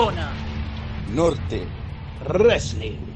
Zona Norte. Wrestling.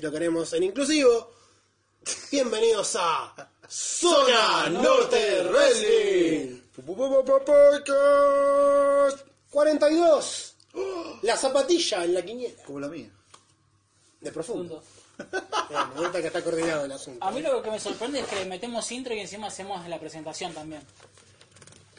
Si lo queremos en inclusivo. Bienvenidos a Zona Norte Wrestling. 42. La zapatilla en la quiniela. Como la mía. De profundo. Eh, Me gusta que está coordinado el asunto. A mí lo que me sorprende es que metemos intro y encima hacemos la presentación también.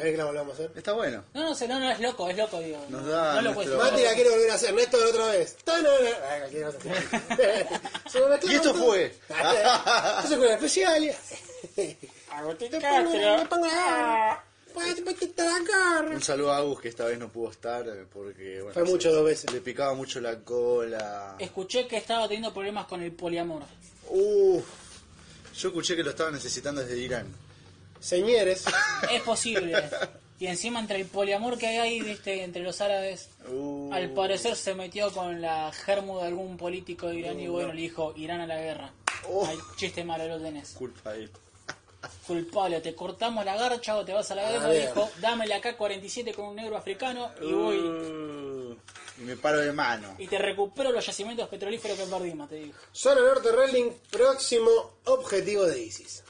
¿Querés que la volvamos a hacer? Está bueno. No, no sé, no, no, es loco, es loco, digo. Nos da no lo nuestro- puedes Mati la quiere volver a hacer. Néstor otra vez. Tanana. Ah, la quiere hacer. Se lo mezclaron Y esto todo. fue. Eso fue una especial. Agustín Castro. garra. Pues. Un saludo a Agus que esta vez no pudo estar eh, porque bueno, Fue mucho dos veces. le picaba mucho la cola. Escuché que estaba teniendo problemas con el poliamor. Uf. Yo escuché que lo estaba necesitando desde Irán. Señores, Es posible. Y encima entre el poliamor que hay ahí, viste, entre los árabes, Uh, al parecer se metió con la germu de algún político de Irán y bueno, le dijo Irán a la guerra. Oh. Ay, chiste malo lo tenés. Culpa él. Culpable, te cortamos la garcha o te vas a la guerra. Dijo, dame la K-47 con un negro africano y voy. Uh, y me paro de mano. Y te recupero los yacimientos petrolíferos que perdimos, te dijo. Zona Norte Wrestling, próximo objetivo de ISIS.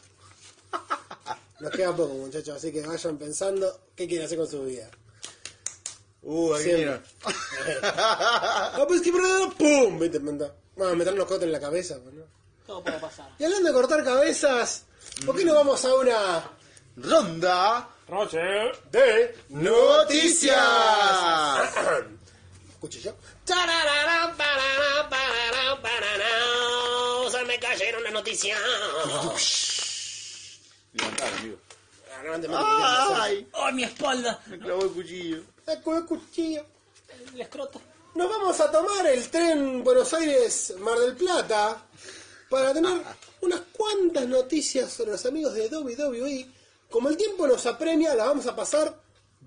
Nos queda poco, muchachos, así que vayan pensando qué quieren hacer con su vida. Uh, ahí vieron. Ah, pues que ¡pum! Vete, manda. Vamos a meter los cotes en la cabeza, pues, ¿no? Todo puede pasar. Y hablando de cortar cabezas, ¿por qué no vamos a una Ronda Roger. de noticias. Cuchillo? Se me cayeron las noticias. Levantar, amigo. Ah, me. Ay, ¡Ay, mi espalda! me clavó el cuchillo. Con el cuchillo. El escroto. Nos vamos a tomar el tren Buenos Aires-Mar del Plata para tener unas cuantas noticias sobre los amigos de WWE. Como el tiempo nos apremia, la vamos a pasar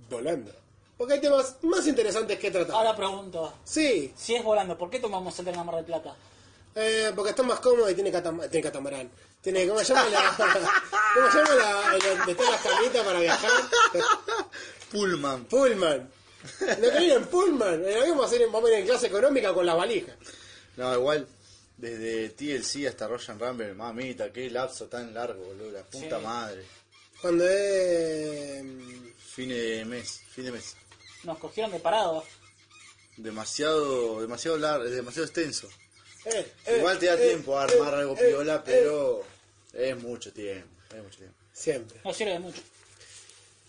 volando. Porque hay temas más interesantes que tratar. Ahora pregunto, Sí, si es volando, ¿por qué tomamos el tren a Mar del Plata? Eh, porque está más cómodo y tiene, catam- tiene catamarán. Tiene, ¿cómo se llama la, ¿cómo se llama la, donde están las camitas para viajar? Pullman. Pullman. Lo que viene en Pullman. Avión vamos a ir en, vamos a ir en clase económica con la valija. No, igual, desde TLC hasta Royal Rumble, mamita, qué lapso tan largo, boludo, la puta Sí. madre. Cuando es... Fin de mes, fin de mes. Nos cogieron de parado. Demasiado, demasiado largo, demasiado extenso. Eh, eh, Igual te da eh, tiempo a eh, armar algo eh, piola, eh. pero es mucho tiempo, es mucho tiempo. Siempre. Nos sirve de mucho.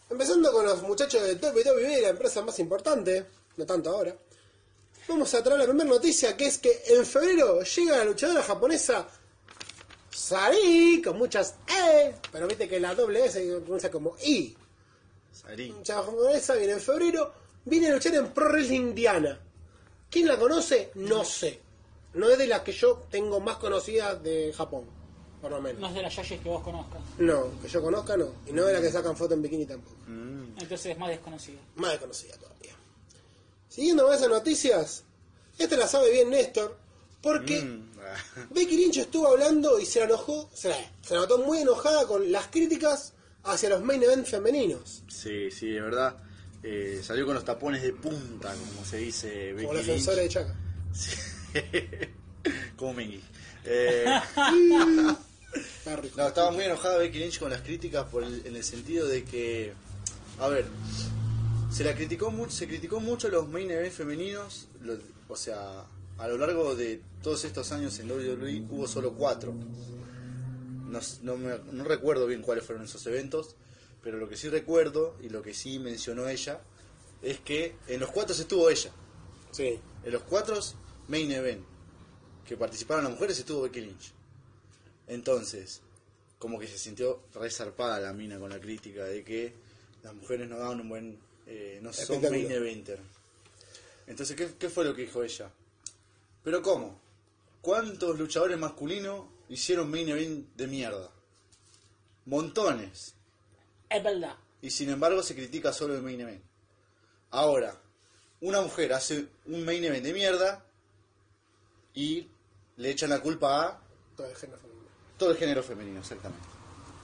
Empezando con los muchachos de WWE, la empresa más importante, no tanto ahora. Vamos a traer la primera noticia, que es que en febrero llega la luchadora japonesa Sari, con muchas E, pero viste que la doble E se pronuncia como I. La luchadora japonesa viene en febrero, viene a luchar en Pro Wrestling Indiana. ¿Quién la conoce? No sé. No es de las que yo tengo más conocidas de Japón, por lo menos. No es de las yayes que vos conozcas. No, que yo conozca no. Y no de las que sacan foto en bikini tampoco. Entonces es más desconocido. Más desconocida todavía. Siguiendo con esas noticias, esta la sabe bien Néstor, porque Mm, ah, Becky Lynch estuvo hablando y se la enojó, se la, se la notó muy enojada con las críticas hacia los main event femeninos. Sí, sí, de verdad. eh, salió con los tapones de punta, como se dice Becky Como defensores de Chaca. Sí. como Mengi. Eh, no, estaba muy enojada Becky Lynch con las críticas por el- en el sentido de que, a ver, se la criticó mucho, se criticó mucho los main event femeninos, lo- o sea, a lo largo de todos estos años en WWE hubo solo cuatro. No, no, me- no recuerdo bien cuáles fueron esos eventos, pero lo que sí recuerdo y lo que sí mencionó ella es que en los cuatro estuvo ella. Sí. En los cuatro main event que participaron las mujeres estuvo Becky Lynch. Entonces, como que se sintió resarpada la mina con la crítica de que las mujeres no daban un buen, eh, no son main eventer. Entonces, ¿qué, ¿qué fue lo que dijo ella? ¿Pero cómo? ¿Cuántos luchadores masculinos hicieron main event de mierda? Montones. Es verdad. Y sin embargo se critica solo el main event. Ahora, una mujer hace un main event de mierda y le echan la culpa a Todo el género femenino. todo el género femenino, exactamente.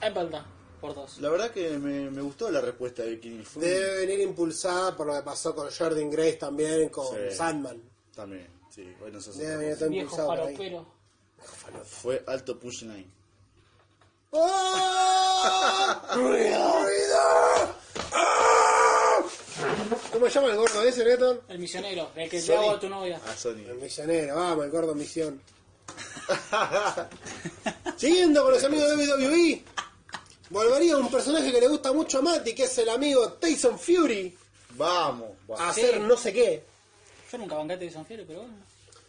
Es verdad. Por dos. La verdad que me, me gustó la respuesta de. Fue un- Debe venir impulsada por lo que pasó con Jordan Grace también, con Sí. Sandman. También, sí, bueno, eso es Debe otra venir cosa. todo Viejo impulsado por ahí. falopero. Fue alto push line. ¡Oh! ¡Ruido! ¡Ah! ¿Cómo se llama el gordo ese, Neto? El misionero. El que te hago a tu novia. A Sony. El misionero, vamos, el gordo misión. Siguiendo con los amigos de WWE, volvería un personaje que le gusta mucho a Mati, que es el amigo Tyson Fury, Vamos, a vamos. hacer Sí. no sé qué. Yo nunca banqué a Tyson Fury, pero bueno.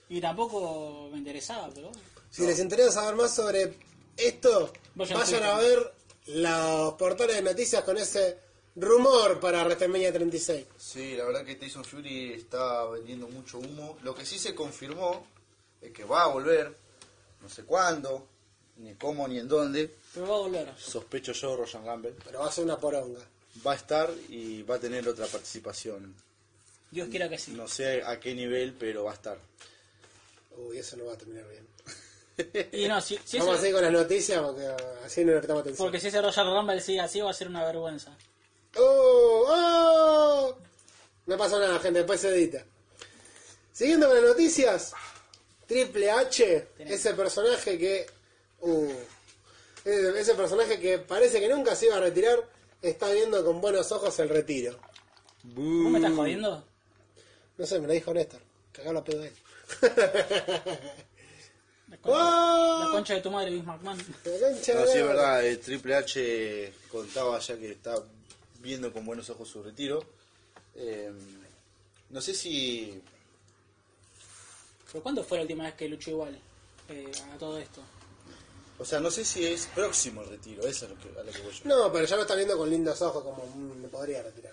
Y tampoco me interesaba, pero bueno. Si les interesa saber más sobre esto, Vayan vayan, a a ver los portales de noticias con ese rumor para WrestleMania 36. Sí, la verdad que Tyson Fury está vendiendo mucho humo. Lo que sí se confirmó es que va a volver, no sé cuándo, ni cómo, ni en dónde. Pero va a volver. Sospecho yo, Ryan Gamble. Pero va a ser una poronga. Va a estar y va a tener otra participación. Dios quiera que sí. No sé a qué nivel, pero va a estar. Uy, eso no va a terminar bien. Y no, si, si Vamos a seguir con las noticias porque así no le prestamos atención. porque si ese Roger Rumble sigue así va a ser una vergüenza. ¡Oh! ¡Oh! No pasó nada, gente, después se edita. Siguiendo con las noticias, Triple H, Tenés. ese personaje que. Uh, ese, ese personaje que parece que nunca se iba a retirar, está viendo con buenos ojos el retiro. ¿Vos me estás jodiendo? No sé, me lo dijo Néstor. Cagalo a pedo de él. La concha, ¡Oh! la concha de tu madre, Vince McMahon. La concha No, de sí, es la- verdad, eh, Triple H contaba ya que está viendo con buenos ojos su retiro. Eh, no sé si ¿Pero cuándo fue la última vez que luchó igual eh, a todo esto? O sea, no sé si es próximo el retiro, eso es lo que, a lo que voy yo. No, pero ya lo está viendo con lindos ojos, como mm, me podría retirar.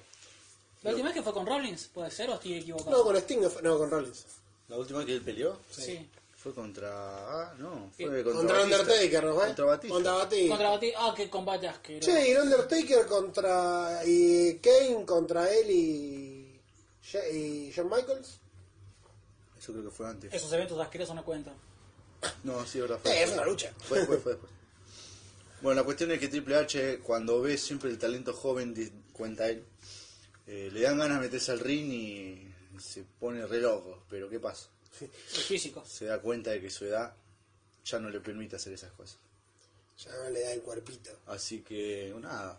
¿La última vez que fue con Rollins? ¿Puede ser o estoy equivocado? No, con Sting, no, fue- no, con Rollins. La última que él peleó Sí. Fue contra. Ah, no, Sí. fue contra, Contra Batista. Undertaker, ¿no fue? Contra Batista. Contra Batista. Contra Ah, qué combate asqueroso. Che, y el Undertaker contra. y Kane contra él y. Y Shawn Michaels. Eso creo que fue antes. Esos eventos asquerosos no cuentan. No, sí, es verdad. Fue, Eh, es una lucha. Fue, fue, fue después. Bueno, la cuestión es que Triple H, cuando ve siempre el talento joven, cuenta él, eh, le dan ganas de meterse al ring y se pone re loco. Pero ¿qué pasa? El físico. Se da cuenta de que su edad ya no le permite hacer esas cosas. Ya no le da el cuerpito. Así que, nada.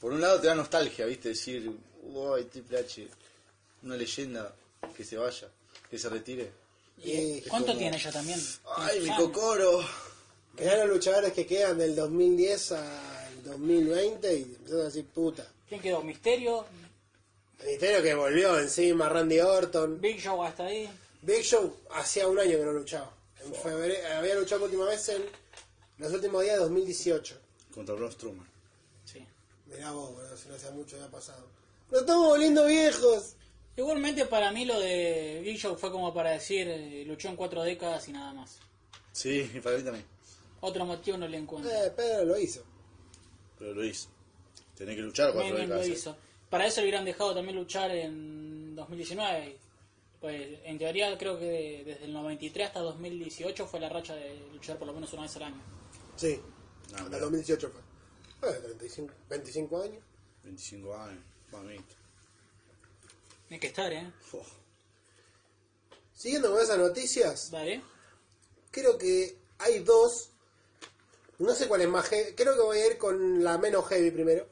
Por un lado te da nostalgia, ¿viste? Decir, uy, Triple H, una leyenda, que se vaya, que se retire. ¿Y ¿Cuánto como- tiene ella también? ¡Ay, mi cocoro! Mirá los luchadores que quedan del 2010 al 2020 y empezás a decir puta. ¿Quién quedó? Misterio, El misterio que volvió encima, Randy Orton. Big Show hasta ahí. Big Show hacía un año que no luchaba. En febrero, había luchado por última vez en los últimos días de 2018. Contra Braun Strowman. Sí. Mirá vos, boludo, si no hace mucho ya ha pasado. Nos estamos volviendo viejos. Igualmente para mí lo de Big Show fue como para decir, eh, luchó en cuatro décadas y nada más. Sí, para mí también. Otro motivo no le encuentro. Eh, Pedro lo hizo. Pero lo hizo. Tenés que luchar Muy cuatro bien lo décadas. ¿eh? hizo. Para eso le hubieran dejado también luchar en 2019. Pues en teoría creo que de- desde el 93 hasta 2018 fue la racha de luchar por lo menos una vez al año. Sí. No, Hasta el 2018 fue. Eh, 35, 25 años. 25 años, mamita. Hay que estar, ¿eh? Fo. Siguiendo con esas noticias, Dale. creo que hay dos. No sé cuál es más heavy. Creo que voy a ir con la menos heavy primero.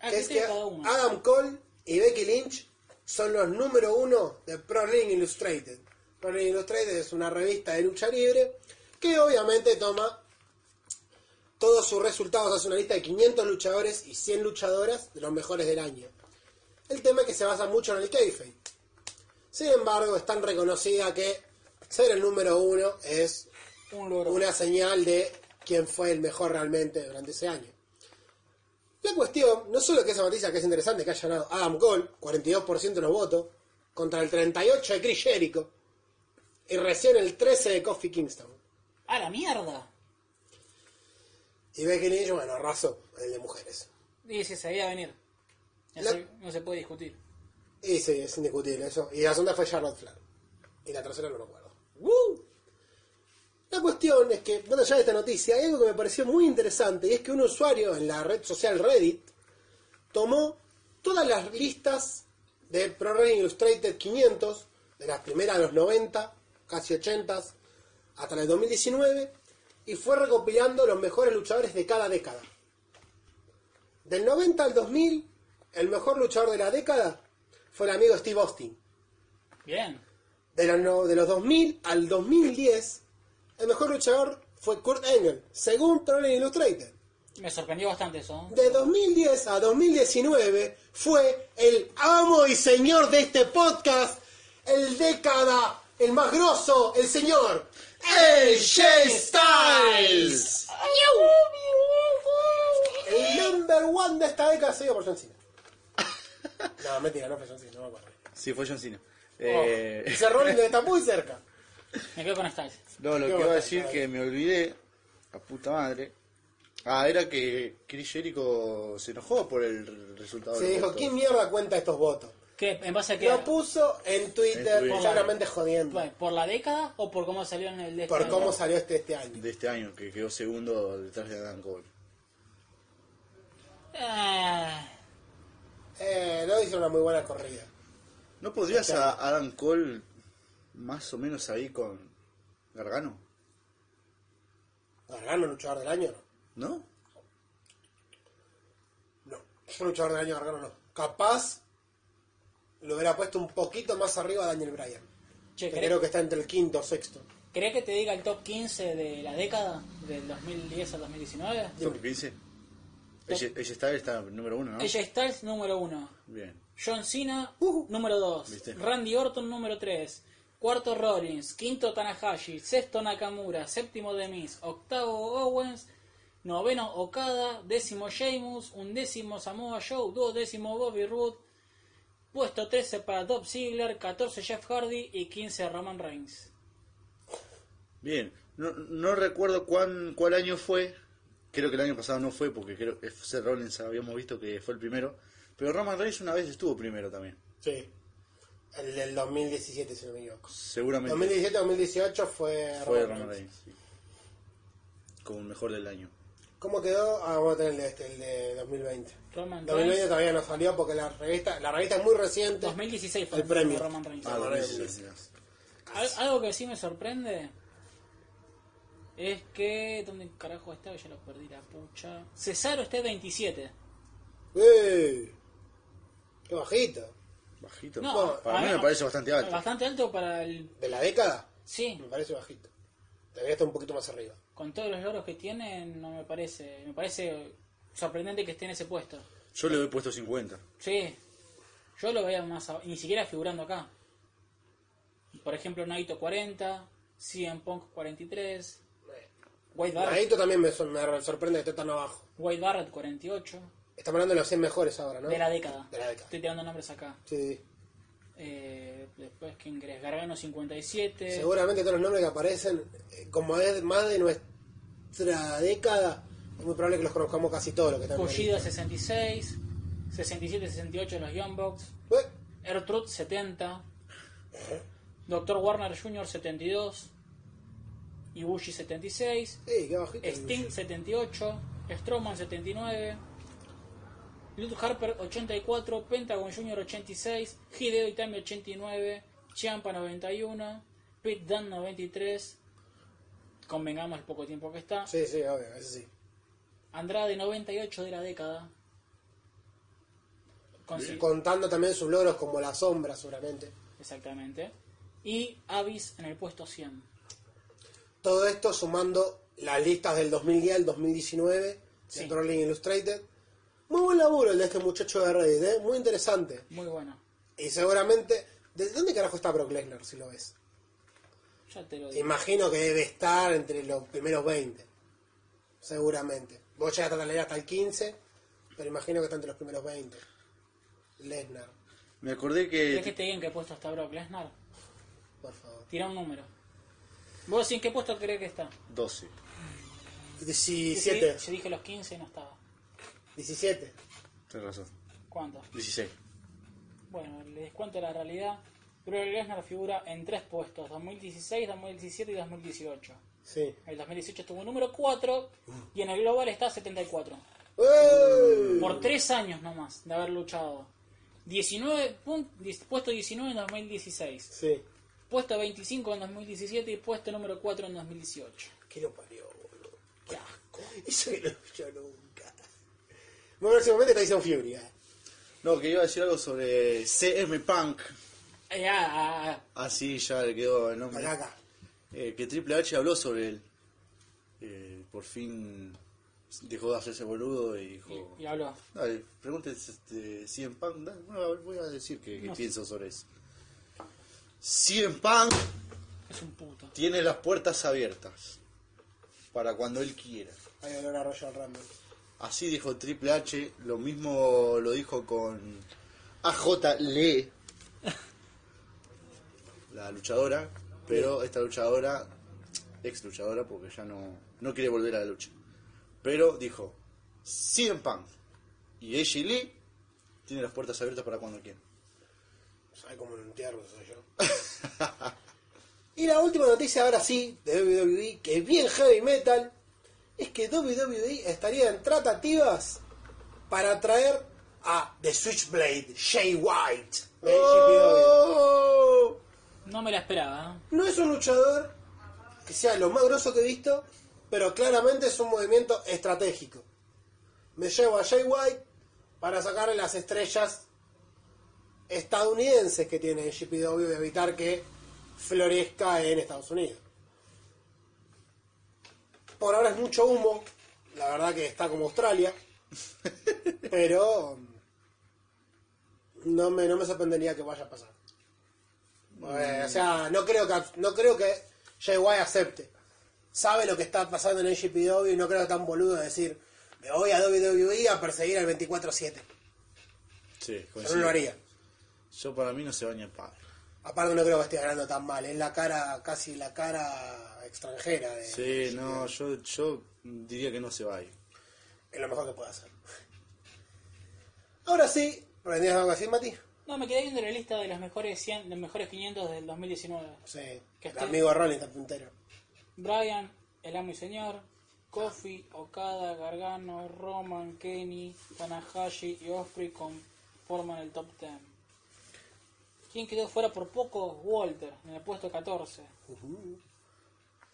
Ah, que es tiene que cada uno. Adam Cole y Becky Lynch son los número uno de Pro Ring Illustrated. Pro Ring Illustrated es una revista de lucha libre que obviamente toma todos sus resultados, hace una lista de 500 luchadores y 100 luchadoras de los mejores del año. El tema es que se basa mucho en el kayfabe. Sin embargo, es tan reconocida que ser el número uno es Un una señal de quién fue el mejor realmente durante ese año. La cuestión, no solo que esa noticia que es interesante que haya ganado Adam Cole, 42% de los votos, contra el 38% de Chris Jericho, y recién el 13% de Kofi Kingston. ¡A la mierda! Y Becky Lynch, bueno, arrasó el de mujeres. Y se sabía venir. La- se- no se puede discutir. Y sí, es indiscutible eso. Y la segunda fue Charlotte Flair. Y la tercera no me acuerdo. La cuestión es que, bueno, ya de esta noticia, hay algo que me pareció muy interesante, y es que un usuario en la red social Reddit tomó todas las listas de Pro Wrestling Illustrated 500, de las primeras de los 90, casi 80, hasta el 2019, y fue recopilando los mejores luchadores de cada década. Del 90 al 2000, el mejor luchador de la década fue el amigo Steve Austin. Bien. De los, no- de los 2000 al 2010, el mejor luchador fue Kurt Angle, según Pro Wrestling Illustrated. Me sorprendió bastante eso. ¿no? De 2010 a 2019 fue el amo y señor de este podcast, el década, el más grosso, el señor AJ Styles. El number one de esta década seguido por John Cena. No, mentira, no fue John Cena, no me acuerdo. Sí, fue John Cena. Oh, Eh, Ese Rollins está muy cerca. Me quedo con Styles. No, lo que iba a decir que me olvidé, la puta madre. Ah, era que Chris Jericho se enojó por el resultado Se dijo, voto. ¿quién mierda cuenta estos votos? ¿Qué? ¿En base a qué? Lo puso en Twitter, Twitter. seguramente jodiendo. Bueno, ¿Por la década o por cómo salió en el de este Por año? cómo salió este este año. de este año, que quedó segundo detrás de Adam Cole. Ah, Eh, no hizo una muy buena corrida. ¿No podrías a Adam Cole más o menos ahí con Gargano? Gargano, luchador del año, no. ¿No? No, yo luchador del año Gargano no. Capaz lo hubiera puesto un poquito más arriba a Daniel Bryan. che, Que ¿querés, creo que está entre el quinto o sexto. querés que te diga el top 15 de la década? Del 2010 al 2019. ¿Top 15? Ella, ella está, número uno, ¿no? AJ Styles número 1. Bien. John Cena Uh. número 2. ¿Viste? Randy Orton número 3. Cuarto Rollins. Quinto Tanahashi. Sexto Nakamura. Séptimo Demis. Octavo Owens. Noveno Okada. Décimo Sheamus. Undécimo Samoa Joe. Duodécimo Bobby Roode. Puesto 13 para Dolph Ziggler. 14 Jeff Hardy. Y 15 Roman Reigns. Bien. No, no recuerdo cuán, cuál año fue. Creo que el año pasado no fue porque creo que Seth Rollins habíamos visto que fue el primero. Pero Roman Reigns una vez estuvo primero también. Sí. El del 2017, si no me equivoco. Seguramente 2017-2018 fue, fue Roman Roman Reigns. Sí. Como el mejor del año. ¿Cómo quedó? Ah, vamos a tener el de, este, el de 2020. Roman 2020 Reigns. todavía no salió porque la revista, la revista es muy reciente. 2016 fue El premio. Roman Reigns. Ah, Roman 2016. Al- Algo que sí me sorprende es que. ¿Dónde carajo está? Ya lo perdí la pucha. Cesaro está 27. ¡Eh! ¡Qué bajito! Bajito. No, para mí ver, me parece bastante alto. Bastante alto para el. ¿De la década? Sí, Me parece bajito. Debería estar un poquito más arriba. con todos los logros que tiene, no me parece. Me parece sorprendente que esté en ese puesto. Yo le doy puesto 50. Sí, yo lo veía más. a- Ni siquiera figurando acá. Por ejemplo, Naito 40, CM Punk 43, Wade Barrett, Naito también me, sor- me sorprende que esté tan abajo. Wade Barrett 48. Estamos hablando de los 100 mejores ahora, ¿no? De la década. De la década. Estoy tirando nombres acá. Sí. Eh, después, ¿quién crees? Gargano 57. Seguramente todos los nombres que aparecen, eh, como es más de nuestra década, es muy probable que los conozcamos casi todos los que están en la Fujido lista. 66. 67-68 los Young Bucks. Eh, Ertrud 70. Dr. Warner Jr. 72. Ibushi 76. eh, qué bajito. Sting 78. Strowman 79. Luke Harper 84. Pentagon Jr. 86. Hideo Itami 89. Ciampa 91. Pete Dunne 93. Convengamos el poco tiempo que está. Sí, sí, obvio, eso sí. Andrade 98 de la década. Consi- Contando también sus logros como la sombra, seguramente. Exactamente. Y Avis en el puesto 100. Todo esto sumando las listas del 2010 al 2019 Sí. de Trolling Illustrated. Muy buen laburo el de este muchacho de Reddit, ¿eh? muy interesante. Muy bueno. Y seguramente, ¿de dónde carajo está Brock Lesnar si lo ves? Ya te lo digo. Imagino que debe estar entre los primeros 20. seguramente. Vos llegaste a leer hasta el 15, pero imagino que está entre los primeros 20. Lesnar, Me acordé ¿Querés que que. te diga en qué puesto está Brock Lesnar? por favor. Tira un número. ¿Vos en qué puesto crees que está? 12. 17. Yo dije los 15 y no estaba. 17. Tienes razón. ¿Cuánto? 16. Bueno, les cuento la realidad. Brock Lesnar figura en tres puestos, 2016, 2017 y 2018. Sí. El 2018 estuvo número 4 y en el global está 74. ¡Ey! Por tres años nomás de haber luchado. 19 pun- dis- puesto 19 en 2016, Sí. puesto 25 en 2017 y puesto número 4 en 2018. ¿Qué lo parió, boludo? Qué asco. Eso que no yo nunca. Bueno, próximamente Tyson Fury. ¿eh? No, que iba a decir algo sobre CM Punk. Eh, ah, ah, ah. Así ya le quedó el nombre. Acá, acá. Eh, que Triple H habló sobre él. Eh, por fin dejó de hacerse boludo y dijo. Y, y habló. Dale, pregúntale este, CM Punk. Dale, bueno, a ver, voy a decir qué, qué No sé. pienso sobre eso. CM Punk Es un puto. tiene las puertas abiertas para cuando él quiera. Hay olor a Royal Rumble. Así dijo Triple H, lo mismo lo dijo con AJ Lee, la luchadora, pero esta luchadora, ex luchadora, porque ya no, no quiere volver a la lucha. Pero dijo, CM Punk y AJ Lee tienen las puertas abiertas para cuando quieran. ¿Sabes cómo lo entierro soy yo? y la última noticia, ahora sí, de WWE, que es bien heavy metal, es que WWE estaría en tratativas para traer a The Switchblade, Jay White. de. ¡Oh! No me la esperaba. ¿eh? No es un luchador que sea lo más grosso que he visto, pero claramente es un movimiento estratégico. Me llevo a Jay White para sacarle las estrellas estadounidenses que tiene GPW y evitar que florezca en Estados Unidos. Por ahora es mucho humo, la verdad que está como Australia, pero no me, no me sorprendería que vaya a pasar. Eh, o sea, no creo que no creo que Jay White acepte. Sabe lo que está pasando en el GPW y no creo tan boludo de decir me voy a WWE a perseguir al 24-7. Sí, Yo no lo haría. Yo para mí no se baña el padre. Aparte no creo que esté ganando tan mal. Es la cara, casi la cara extranjera de Sí, no, yo, yo diría que no se va a ir. es lo mejor que puede hacer. Ahora sí, ¿aprendías algo así, Mati? No, me quedé viendo la lista de los mejores 100, los mejores 500 del 2019. Sí, Que el esté- amigo Rolling está puntero. Brian, el amo y señor, Kofi, Okada, Gargano, Roman, Kenny, Tanahashi y Osprey conforman el top 10. ¿Quién quedó fuera por poco? Walter, en el puesto 14.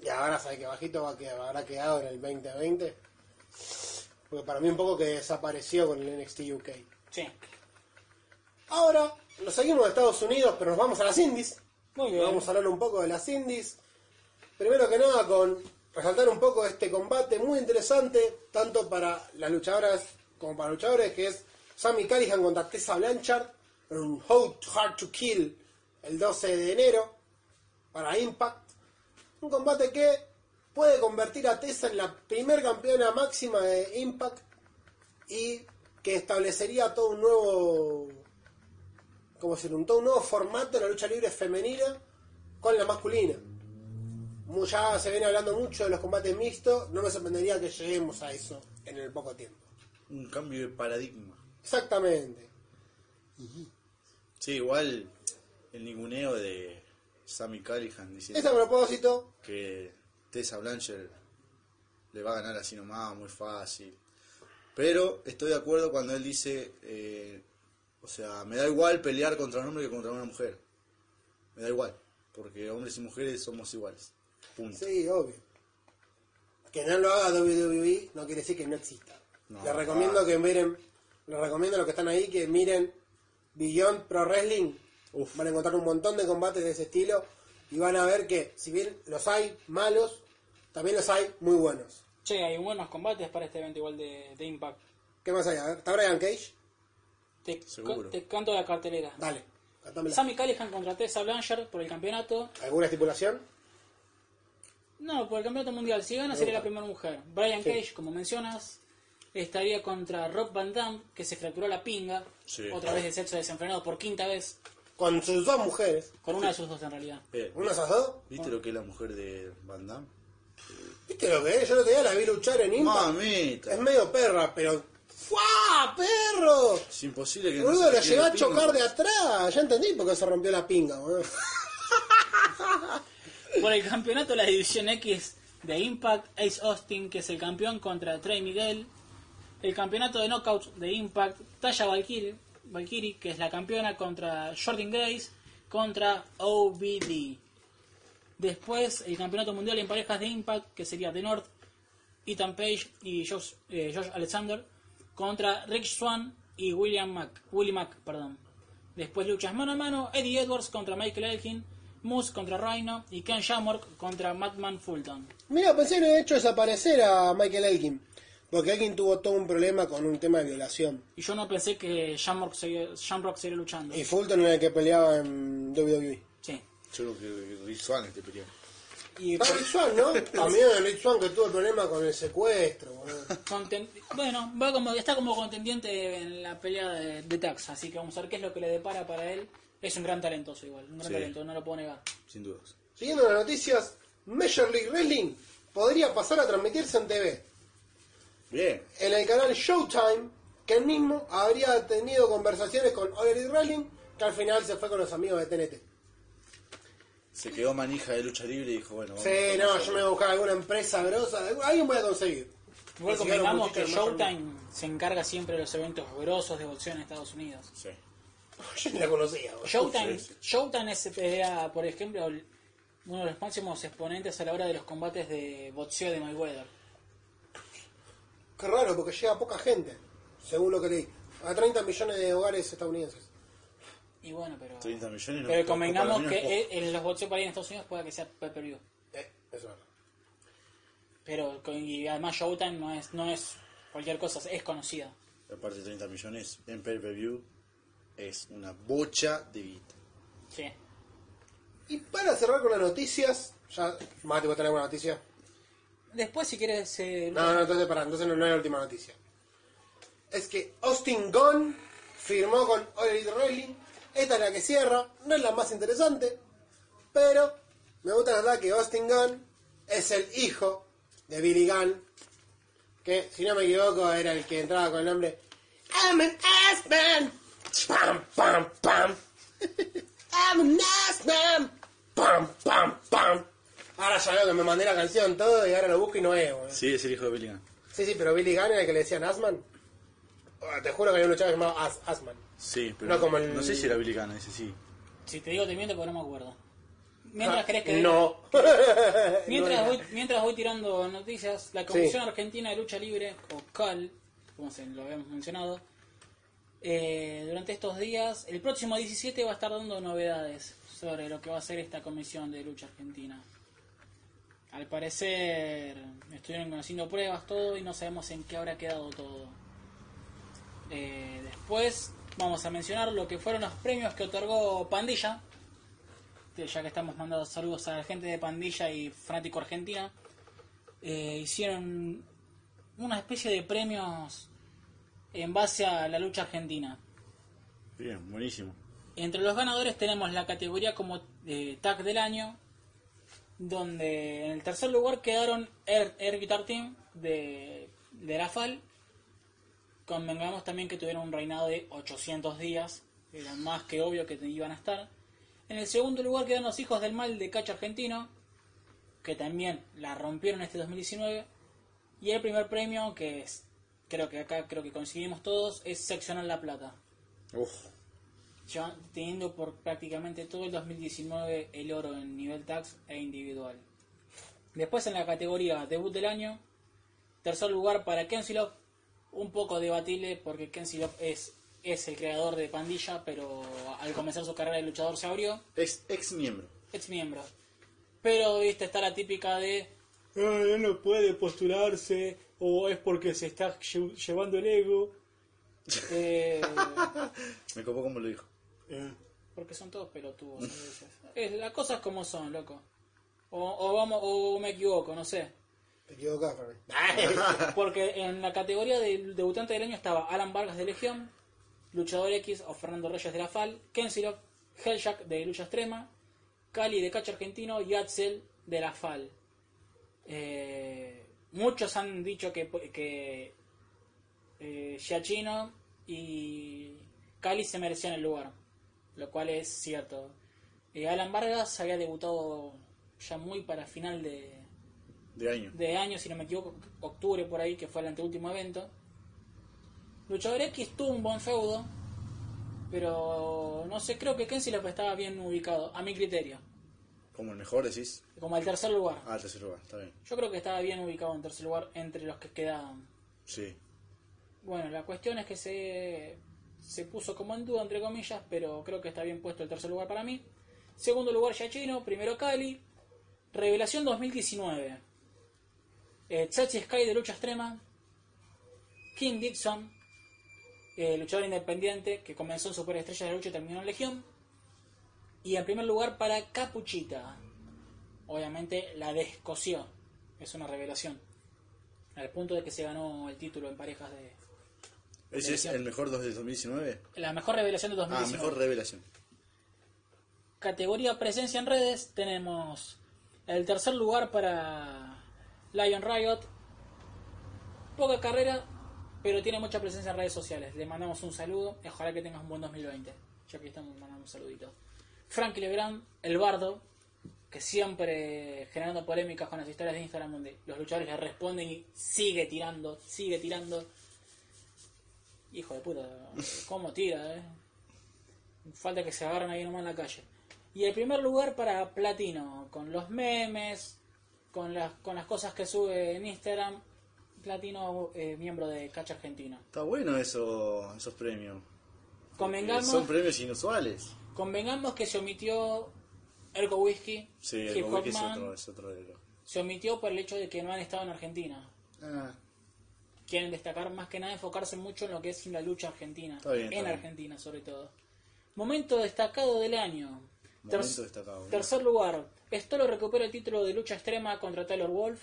Y ahora sabe que bajito va a quedar, habrá quedado en el 2020. Porque para mí un poco que desapareció con el NXT UK. Sí. Ahora, nos seguimos de Estados Unidos, pero nos vamos a las indies. Muy bien. Vamos a hablar un poco de las indies. Primero que nada, con resaltar un poco este combate muy interesante, tanto para las luchadoras como para luchadores, que es Sammy Callihan contra Tessa Blanchard, en un Hard to Kill el 12 de enero para Impact. Un combate que puede convertir a Tessa en la primer campeona máxima de Impact y que establecería todo un nuevo como un, todo un nuevo formato de la lucha libre femenina con la masculina. Ya se viene hablando mucho de los combates mixtos, no me sorprendería que lleguemos a eso en el poco tiempo. Un cambio de paradigma. Exactamente. Sí, igual el ninguneo de Sammy Callihan diciendo Ese a propósito, que Tessa Blanchard le va a ganar así nomás, muy fácil. Pero estoy de acuerdo cuando él dice, eh, o sea, me da igual pelear contra un hombre que contra una mujer. Me da igual, porque hombres y mujeres somos iguales. Punto. sí, obvio. Que no lo haga WWE no quiere decir que no exista. No, les recomiendo que miren, les recomiendo a los que están ahí que miren Beyond Pro Wrestling. Uf. Van a encontrar un montón de combates de ese estilo y van a ver que si bien los hay malos, también los hay muy buenos. Che, hay buenos combates para este evento igual de, de Impact. ¿Qué más hay? A ver, ¿Está Brian Cage? Te, Seguro. te canto la cartelera. Dale, cantámela. Sammy Callihan contra Tessa Blanchard por el campeonato. ¿Alguna estipulación? No, por el campeonato mundial. Si gana, sería la primera mujer. Brian Sí. Cage, como mencionas, estaría contra Rob Van Damme, que se fracturó la pinga. Sí. Otra vez de sexo desenfrenado por quinta vez. Con sus dos mujeres. Con una de sus dos en realidad. Eh, ¿Una de esas dos? ¿Viste lo que es la mujer de Van Damme? ¿Viste lo que es? Yo el otro día la vi luchar en Impact. Mamita. Es medio perra, pero. ¡Fua! ¡Perro! Es imposible que Boludo, se la le llevó a chocar de atrás. Ya entendí por qué se rompió la pinga, boludo. Por el campeonato de la División X de Impact, Ace Austin, que es el campeón contra Trey Miguel. El campeonato de Knockouts de Impact, Taya Valkyrie, Valkyrie, que es la campeona contra Jordan Grace, contra OBD. Después, el campeonato mundial en parejas de Impact, que sería The North, Ethan Page y Josh, eh, Alexander, contra Rick Swan y William Mack, Willie Mack. Perdón. Después luchas mano a mano, Eddie Edwards contra Michael Elgin, Moose contra Rhino y Ken Shamrock contra Madman Fulton. Mira, pensé que había hecho desaparecer a Michael Elgin. Porque Elgin tuvo todo un problema con un tema de violación. Y yo no pensé que Shamrock seguía, Shamrock seguiría luchando. Y Fulton era el que peleaba en WWE. Sí. Yo creo que Rick Swann este peleando. Y Ah, Rick Swan, ¿no? También Rick Swan que tuvo el problema con el secuestro, conten- bueno, va como, está como contendiente en la pelea de, de Tax, así que vamos a ver qué es lo que le depara para él. Es un gran talentoso igual, un gran Sí. talento, no lo puedo negar. Sin dudas. Siguiendo las noticias, Major League Wrestling podría pasar a transmitirse en TV. Bien. En el canal Showtime, que él mismo habría tenido conversaciones con Elite Wrestling, que al final se fue con los amigos de TNT. Se quedó manija de lucha libre y dijo, bueno. vamos Sí, a no, yo me voy a buscar alguna empresa grosa, alguien voy a conseguir. Igual Así que convengamos Showtime se encarga siempre de los eventos grosos de boxeo en Estados Unidos. Sí. Yo ni la conocía. boludo. Showtime, sí, sí. Showtime es, era, por ejemplo, uno de los máximos exponentes a la hora de los combates de boxeo de Mayweather. Qué raro, porque llega a poca gente, según lo que leí. A 30 millones de hogares estadounidenses. Y bueno, pero, 30 millones. no, pero poco, convengamos que en los boxeos para ir en Estados Unidos puede que sea pay-per-view. Eh, eso es verdad. Pero y además Showtime no es, no es cualquier cosa, es conocida. Aparte de 30 millones en pay-per-view es una bocha de guita. Sí. Y para cerrar con las noticias, ya, Mati, vos tenés alguna noticia. Después, si quieres. eh, No, no, entonces para, entonces no, no es la última noticia. Es que Austin Gunn firmó con All Elite Wrestling. Esta es la que cierra, no es la más interesante, pero me gusta la verdad que Austin Gunn es el hijo de Billy Gunn, que si no me equivoco era el que entraba con el nombre I'm an ass man, pam pam pam. I'm an ass man, pam pam pam. Ahora ya veo que me mandé la canción todo y ahora lo busco y no es, boludo. Sí, es el hijo de Bellingham. Sí, sí, pero Billy Gunn era el que le decían Asman. Ah, Te juro que había un luchador llamado As Asman. Sí, pero No como el- no sé si era Billy Gunn, ese sí. Si te digo, te miento porque no me acuerdo. Mientras crees que. Ah, No. Mientras, No voy, mientras voy tirando noticias, la Comisión Argentina de Lucha Libre, o CAL, como se lo habíamos mencionado, eh, durante estos días, el próximo 17 va a estar dando novedades sobre lo que va a ser esta Comisión de Lucha Argentina. Al parecer estuvieron conociendo pruebas, todo, y no sabemos en qué habrá quedado todo. Eh, después vamos a mencionar lo que fueron los premios que otorgó Pandilla, ya que estamos mandando saludos a la gente de Pandilla y Fanático Argentina, eh, hicieron una especie de premios en base a la lucha argentina. Bien, buenísimo. Entre los ganadores tenemos la categoría como eh, tag del año, donde en el tercer lugar quedaron Air, Air Guitar Team de, de la FAL. Convengamos también que tuvieron un reinado de 800 días, era más que obvio que iban a estar. En el segundo lugar quedan los Hijos del Mal de Cacho Argentino, que también la rompieron este 2019. Y el primer premio, que es, creo que acá creo que coincidimos todos, es Seccional La Plata ya teniendo por prácticamente todo el 2019 el oro en nivel tax e individual. Después en la categoría debut del año, tercer lugar para Kensilov, un poco debatible porque Kensilov es, es el creador de Pandilla, pero al comenzar su carrera de luchador se abrió, ex, ex miembro. ex miembro. Pero viste, está la típica de "Ah, él no puede postularse o es porque se está lle- llevando el ego. Eh, Me copó como lo dijo. Porque son todos pelotudos a veces. Es, las cosas como son, loco. O, o, vamos, o me equivoco, no sé. Te equivocás, Fermi. Porque en la categoría de debutante del año estaba Alan Vargas de Legión, Luchador X o Fernando Reyes de la FAL, Kensilov, Helljack de Lucha Extrema, Cali de Cacha Argentino y Axel de la FAL. Eh, muchos han dicho que, que eh, Giacchino y Cali se merecían el lugar, lo cual es cierto. Eh, Alan Vargas había debutado ya muy para final de, De año. de año, si no me equivoco, octubre por ahí, que fue el anteúltimo evento. Luchador X tuvo un buen feudo, pero no sé, creo que Kenzie López estaba bien ubicado, a mi criterio, Como el mejor decís. como el tercer lugar. Ah, tercer lugar, está bien. Yo creo que estaba bien ubicado en tercer lugar entre los que quedaban. Sí. Bueno, la cuestión es que se, se puso como en duda, entre comillas, pero creo que está bien puesto el tercer lugar para mí. Segundo lugar, Yachino. Primero, Cali. Revelación 2019. Eh, Chachi Sky de lucha extrema. King Dixon, eh, luchador independiente que comenzó en Superestrella de Lucha y terminó en Legión. Y en primer lugar para Capuchita. Obviamente la descoció. Es una revelación. Al punto de que se ganó el título en parejas de... ¿Ese es el mejor dos del 2019? La mejor revelación de Ah, 2019. mejor revelación. Categoría presencia en redes tenemos el tercer lugar para Lion Riot. Poca carrera, pero tiene mucha presencia en redes sociales. Le mandamos un saludo. Ojalá que tengas un buen 2020. Ya que estamos mandando un saludito. Frankie Legrand, el bardo, que siempre generando polémicas con las historias de Instagram donde los luchadores le responden y sigue tirando, sigue tirando. Hijo de puta, cómo tira, eh. Falta que se agarren ahí nomás en la calle. Y el primer lugar para Platino, con los memes, con las, con las cosas que sube en Instagram. Platino, eh, miembro de Cacha Argentina. Está bueno eso, esos premios. Convengamos, Son premios inusuales. convengamos que se omitió Ergo Whisky, Sí, Hop Wiki es otro, es otro de los- se omitió por el hecho de que no han estado en Argentina. Ah, Quieren destacar más que nada, enfocarse mucho en lo que es la lucha argentina. Bien, en bien. Argentina, sobre todo. Momento destacado del año. momento Ter- destacado. ¿no? Tercer lugar, Stolo recupera el título de lucha extrema contra Taylor Wolf.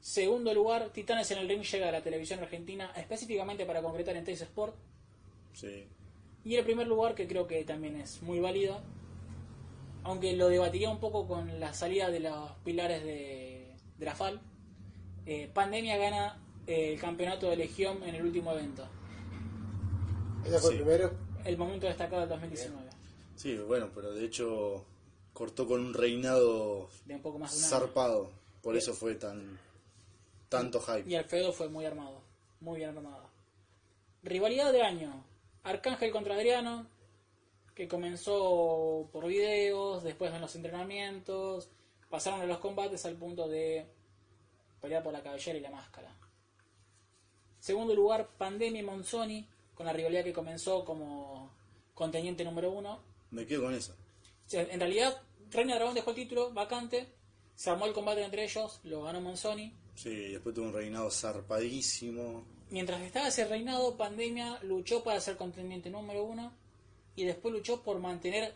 Segundo lugar, Titanes en el Ring llega a la televisión argentina, específicamente para concretar en Teis Sport. Sí. Y el primer lugar, que creo que también es muy válido, aunque lo debatiría un poco con la salida de los pilares de, de la FAL, eh, Pandemia gana el campeonato de Legión en el último evento. Ese fue Sí. el primero. El momento destacado del 2019. Sí, bueno, pero de hecho cortó con un reinado De un poco más de un año. zarpado. Por eso fue tan tanto hype. Y Alfredo fue muy armado, muy bien armado. Rivalidad de año. Arcángel contra Adriano, que comenzó por videos, después en los entrenamientos, pasaron a los combates al punto de pelear por la cabellera y la máscara. Segundo lugar, Pandemia y Monzoni, con la rivalidad que comenzó como contendiente número uno. Me quedo con eso. En realidad, Reina Dragón dejó el título vacante, se armó el combate entre ellos, lo ganó Monzoni, Sí, después tuvo un reinado zarpadísimo. Mientras estaba ese reinado, Pandemia luchó para ser contendiente número uno y después luchó por mantener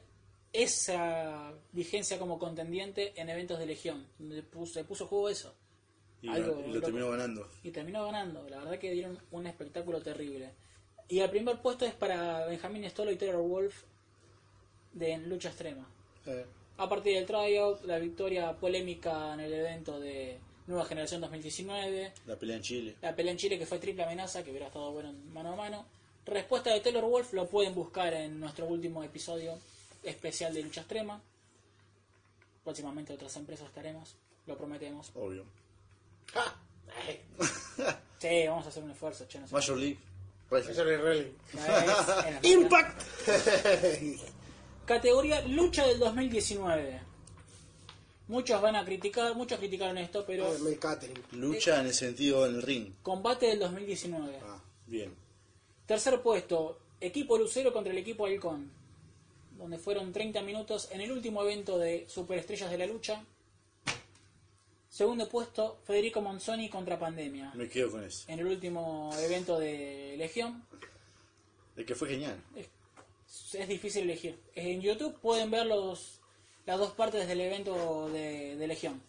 esa vigencia como contendiente en eventos de Legión, donde se puso juego eso. Y, Algo y lo terminó ganando. Y terminó ganando, la verdad que dieron un espectáculo terrible. Y el primer puesto es para Benjamín Stolo y Taylor Wolf de en lucha extrema. Eh, A partir del tryout, la victoria polémica en el evento de Nueva Generación 2019, la pelea en Chile. la pelea en Chile que fue triple amenaza, que hubiera estado bueno en mano a mano. Respuesta de Taylor Wolf lo pueden buscar en nuestro último episodio especial de lucha extrema. Próximamente otras empresas estaremos, lo prometemos. Obvio. ¡Ja! Sí, vamos a hacer un esfuerzo, che, no sé. Major League. Wrestling. Es ¡Impact! Categoría lucha del 2019. Muchos van a criticar, muchos criticaron esto, pero Ah, Catering. Lucha en el sentido en el ring. combate del 2019. Ah, bien. Tercer puesto, equipo Lucero contra el equipo Halcón, donde fueron 30 minutos en el último evento de Superestrellas de la Lucha. Segundo puesto, Federico Monzoni contra Pandemia, Me quedo con eso. en el último evento de Legión. El que fue genial. Es, es difícil elegir. En YouTube pueden ver los, las dos partes del evento de, de Legión.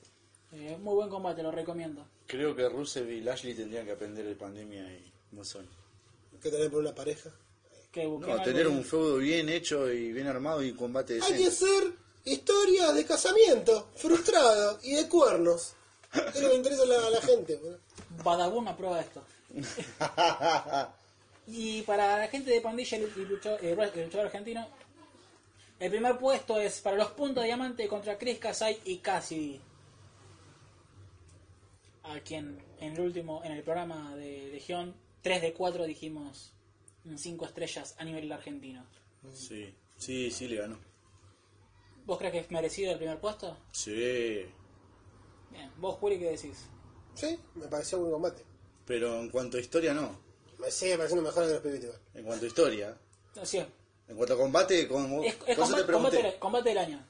Eh, muy buen combate, lo recomiendo. Creo que Rusev y Lashley tendrían que aprender de pandemia y no son. ¿Qué tener por una pareja? Que No, tener algo- un feudo bien hecho y bien armado y un combate Hay que decente. Historias de casamiento, frustrado y de cuernos. Es lo que interesa a la, a la gente. Badabun aprueba esto. Y para la gente de pandilla y eh, luchador argentino, el primer puesto es para los puntos diamante contra Chris Kasai y Cassidy. A quien en el último, en el programa de Legión, 3 de 4 dijimos 5 estrellas a nivel argentino. Sí, sí, sí le ganó. ¿Vos crees que es merecido el primer puesto? Sí. Bien, vos Juli, ¿qué decís? Sí, me pareció un buen combate. Pero en cuanto a historia, no. Me sigue pareciendo mejor que los pibitos. igual. En cuanto a historia. Así es, En cuanto a combate, como, es, es combate, te pregunté. combate- combate del año.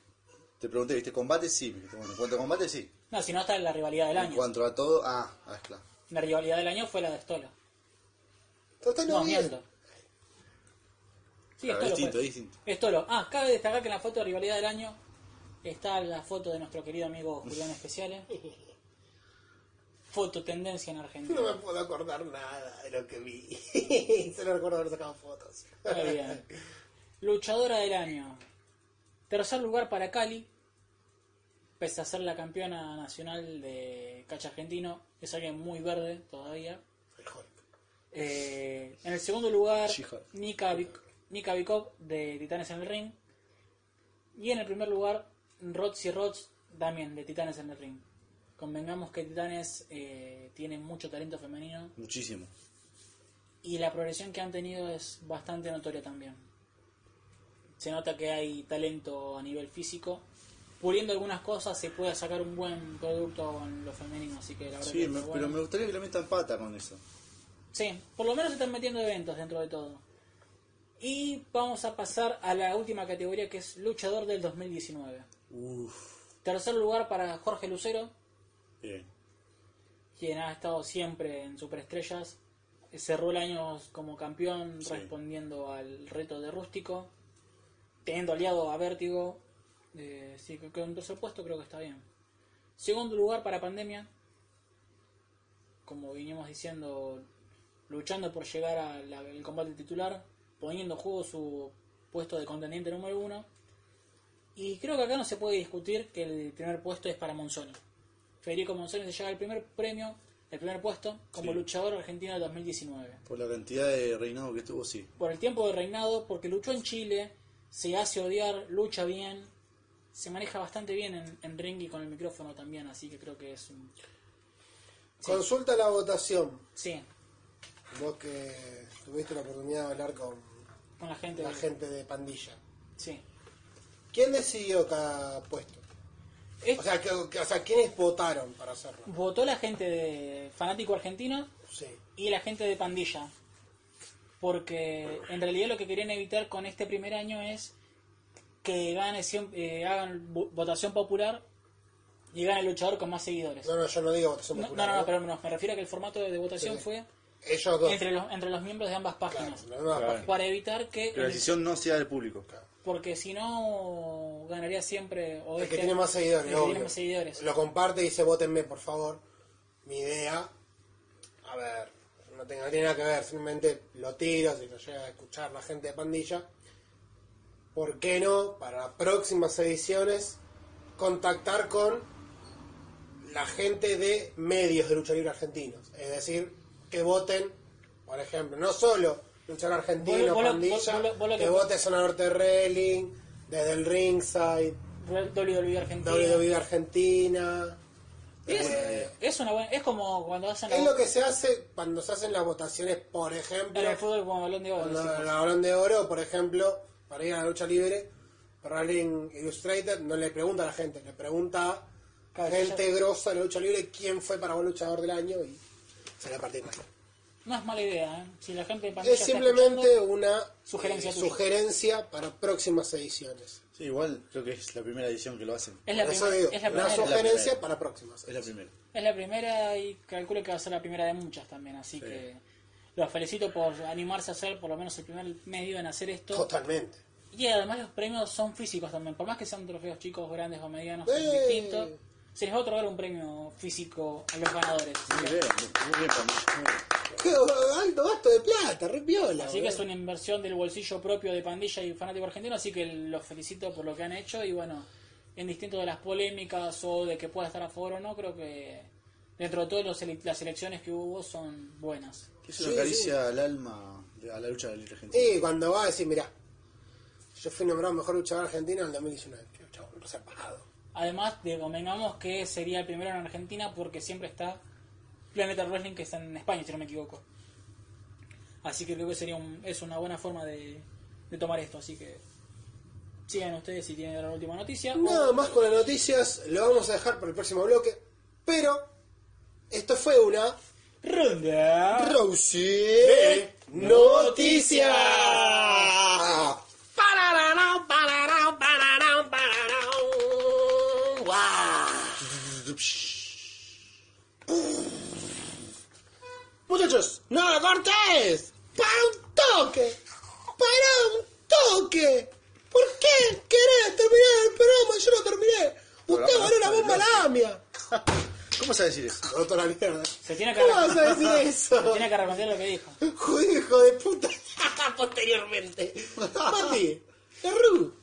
Te pregunté, ¿viste? Combate sí. Bueno, en cuanto a combate sí. No, si no está la rivalidad del En año. cuanto a todo, ah, ah, es claro. La rivalidad del año fue la de Stola. Está No, miento. Sí, Stolo distinto, fue. distinto. Stolo. Ah, cabe destacar que en la foto de rivalidad del año está la foto de nuestro querido amigo Julián Especiales. Foto tendencia en Argentina. No me puedo acordar nada de lo que vi. Solo recuerdo haber sacado fotos. Muy bien. Luchadora del año. Tercer lugar para Cali. Pese a ser la campeona nacional de cacha argentino, es alguien muy verde todavía. Eh, en el segundo lugar. Nika, Nika Vikov de Titanes en el Ring. Y en el primer lugar, Rotsy Rots también de Titanes en el Ring. Convengamos que Titanes eh, tiene mucho talento femenino Muchísimo. y la progresión que han tenido es bastante notoria también. Se nota que hay talento a nivel físico. Puliendo algunas cosas se puede sacar un buen producto en lo femenino, así que la verdad Sí, que me- pero bueno. me gustaría que le metan pata con eso. Sí, por lo menos se están metiendo eventos dentro de todo. Y vamos a pasar a la última categoría que es luchador del 2019. Uff. Tercer lugar para Jorge Lucero, Bien. quien ha estado siempre en Superestrellas. Cerró el año como campeón Sí. respondiendo al reto de Rústico, teniendo aliado a Vértigo. Eh, sí, un tercer puesto creo que está bien. Segundo lugar para Pandemia, como vinimos diciendo, luchando por llegar al combate titular, poniendo en juego su puesto de contendiente número uno. Y creo que acá no se puede discutir que el primer puesto es para Monzoni. Federico Monzoni se lleva el primer premio, el primer puesto, como Sí. luchador argentino de 2019. Por la cantidad de reinado que tuvo, sí. Por el tiempo de reinado, porque luchó en Chile, se hace odiar, lucha bien, se maneja bastante bien en, en ring y con el micrófono también, así que creo que es un... Consulta la votación. Sí, Vos que tuviste la oportunidad de hablar con con la gente. la de- gente de pandilla. Sí. ¿Quién decidió cada puesto? Es- O sea, que, o sea, ¿quiénes votaron para hacerlo? votó la gente de fanático argentino Sí. y la gente de pandilla. Porque en realidad lo que querían evitar con este primer año es que gane eh, hagan vo- votación popular y gane el luchador con más seguidores. No, no, yo no digo votación No, no, popular. no, ¿no? pero no, me refiero a que el formato de votación Sí. fue Ellos dos. entre los, entre los miembros de ambas Claro, páginas. Claro. Para evitar que... Que la decisión no sea del público. Porque si no, ganaría siempre... O El este- que tiene más seguidores, el que tiene más seguidores. Lo comparte y dice, votenme, por favor. Mi idea, a ver, no, tenga- no tiene nada que ver, simplemente lo tiro, si lo llega a escuchar la gente de pandilla. ¿Por qué no, para las próximas ediciones, contactar con la gente de medios de lucha libre argentinos? Es decir, que voten, por ejemplo, no solo luchar argentino, Vos pandilla, vos- vos que que- vote Sonador Terrelling, desde el ringside, WWE Argentina. WWE Argentina. Es, Eh, es una buena, es como cuando hacen ¿Qué es la- lo que se hace cuando se hacen las votaciones, por ejemplo, en el fútbol como balón de oro. cuando el balón de oro, por ejemplo, para ir a la lucha libre, Wrestling Illustrated no le pregunta a la gente, le pregunta a gente grosa de la lucha libre quién fue para vos luchador del año y se le partir No es mala idea, ¿eh? Si la gente de Es simplemente una Sugerencia eh, sugerencia para próximas ediciones. Sí, igual creo que es la primera edición que lo hacen. es la, primera- es la una primera. sugerencia primera. para próximas. Es la primera. Es la primera y calculo que va a ser la primera de muchas también, así que los felicito por animarse a hacer por lo menos el primer medio en hacer esto. Totalmente. Y además los premios son físicos también, por más que sean trofeos chicos, grandes o medianos, ¡Eh! es distinto. Se les va a otorgar un premio físico a los ganadores. Muy bien, muy bien, Pandilla. Qué alto gasto de plata, re piola. Así que es una inversión del bolsillo propio de Pandilla y fanático argentino, así que los felicito por lo que han hecho y bueno, en distinto de las polémicas o de que pueda estar a favor o no, creo que dentro de todas las elecciones que hubo son buenas. Es una Sí, caricia al alma de- a la lucha de la Argentina. Y cuando va a decir, mirá, yo fui nombrado mejor luchador argentino en el 2019. Qué chabón reservado. Además de convengamos que sería el primero en Argentina porque siempre está Planeta Wrestling que está en España, si no me equivoco. Así que creo que sería un- es una buena forma de, de tomar esto, así que sigan ustedes si tienen la última noticia. Nada o- más con las noticias, lo vamos a dejar para el próximo bloque. Pero, esto fue una Ronda. Rosie Noticias. Muchachos, no lo cortes. Para un toque. Para un toque. ¿Por qué querés terminar el programa? Yo no terminé. Usted ganó la bomba lamia. ¿Cómo se va a decir eso? Roto la mierda. Se tiene que ¿Cómo vas a decir eso? Se tiene que arrepentir lo que dijo. Joder, hijo de puta. Posteriormente. Mati. Erru.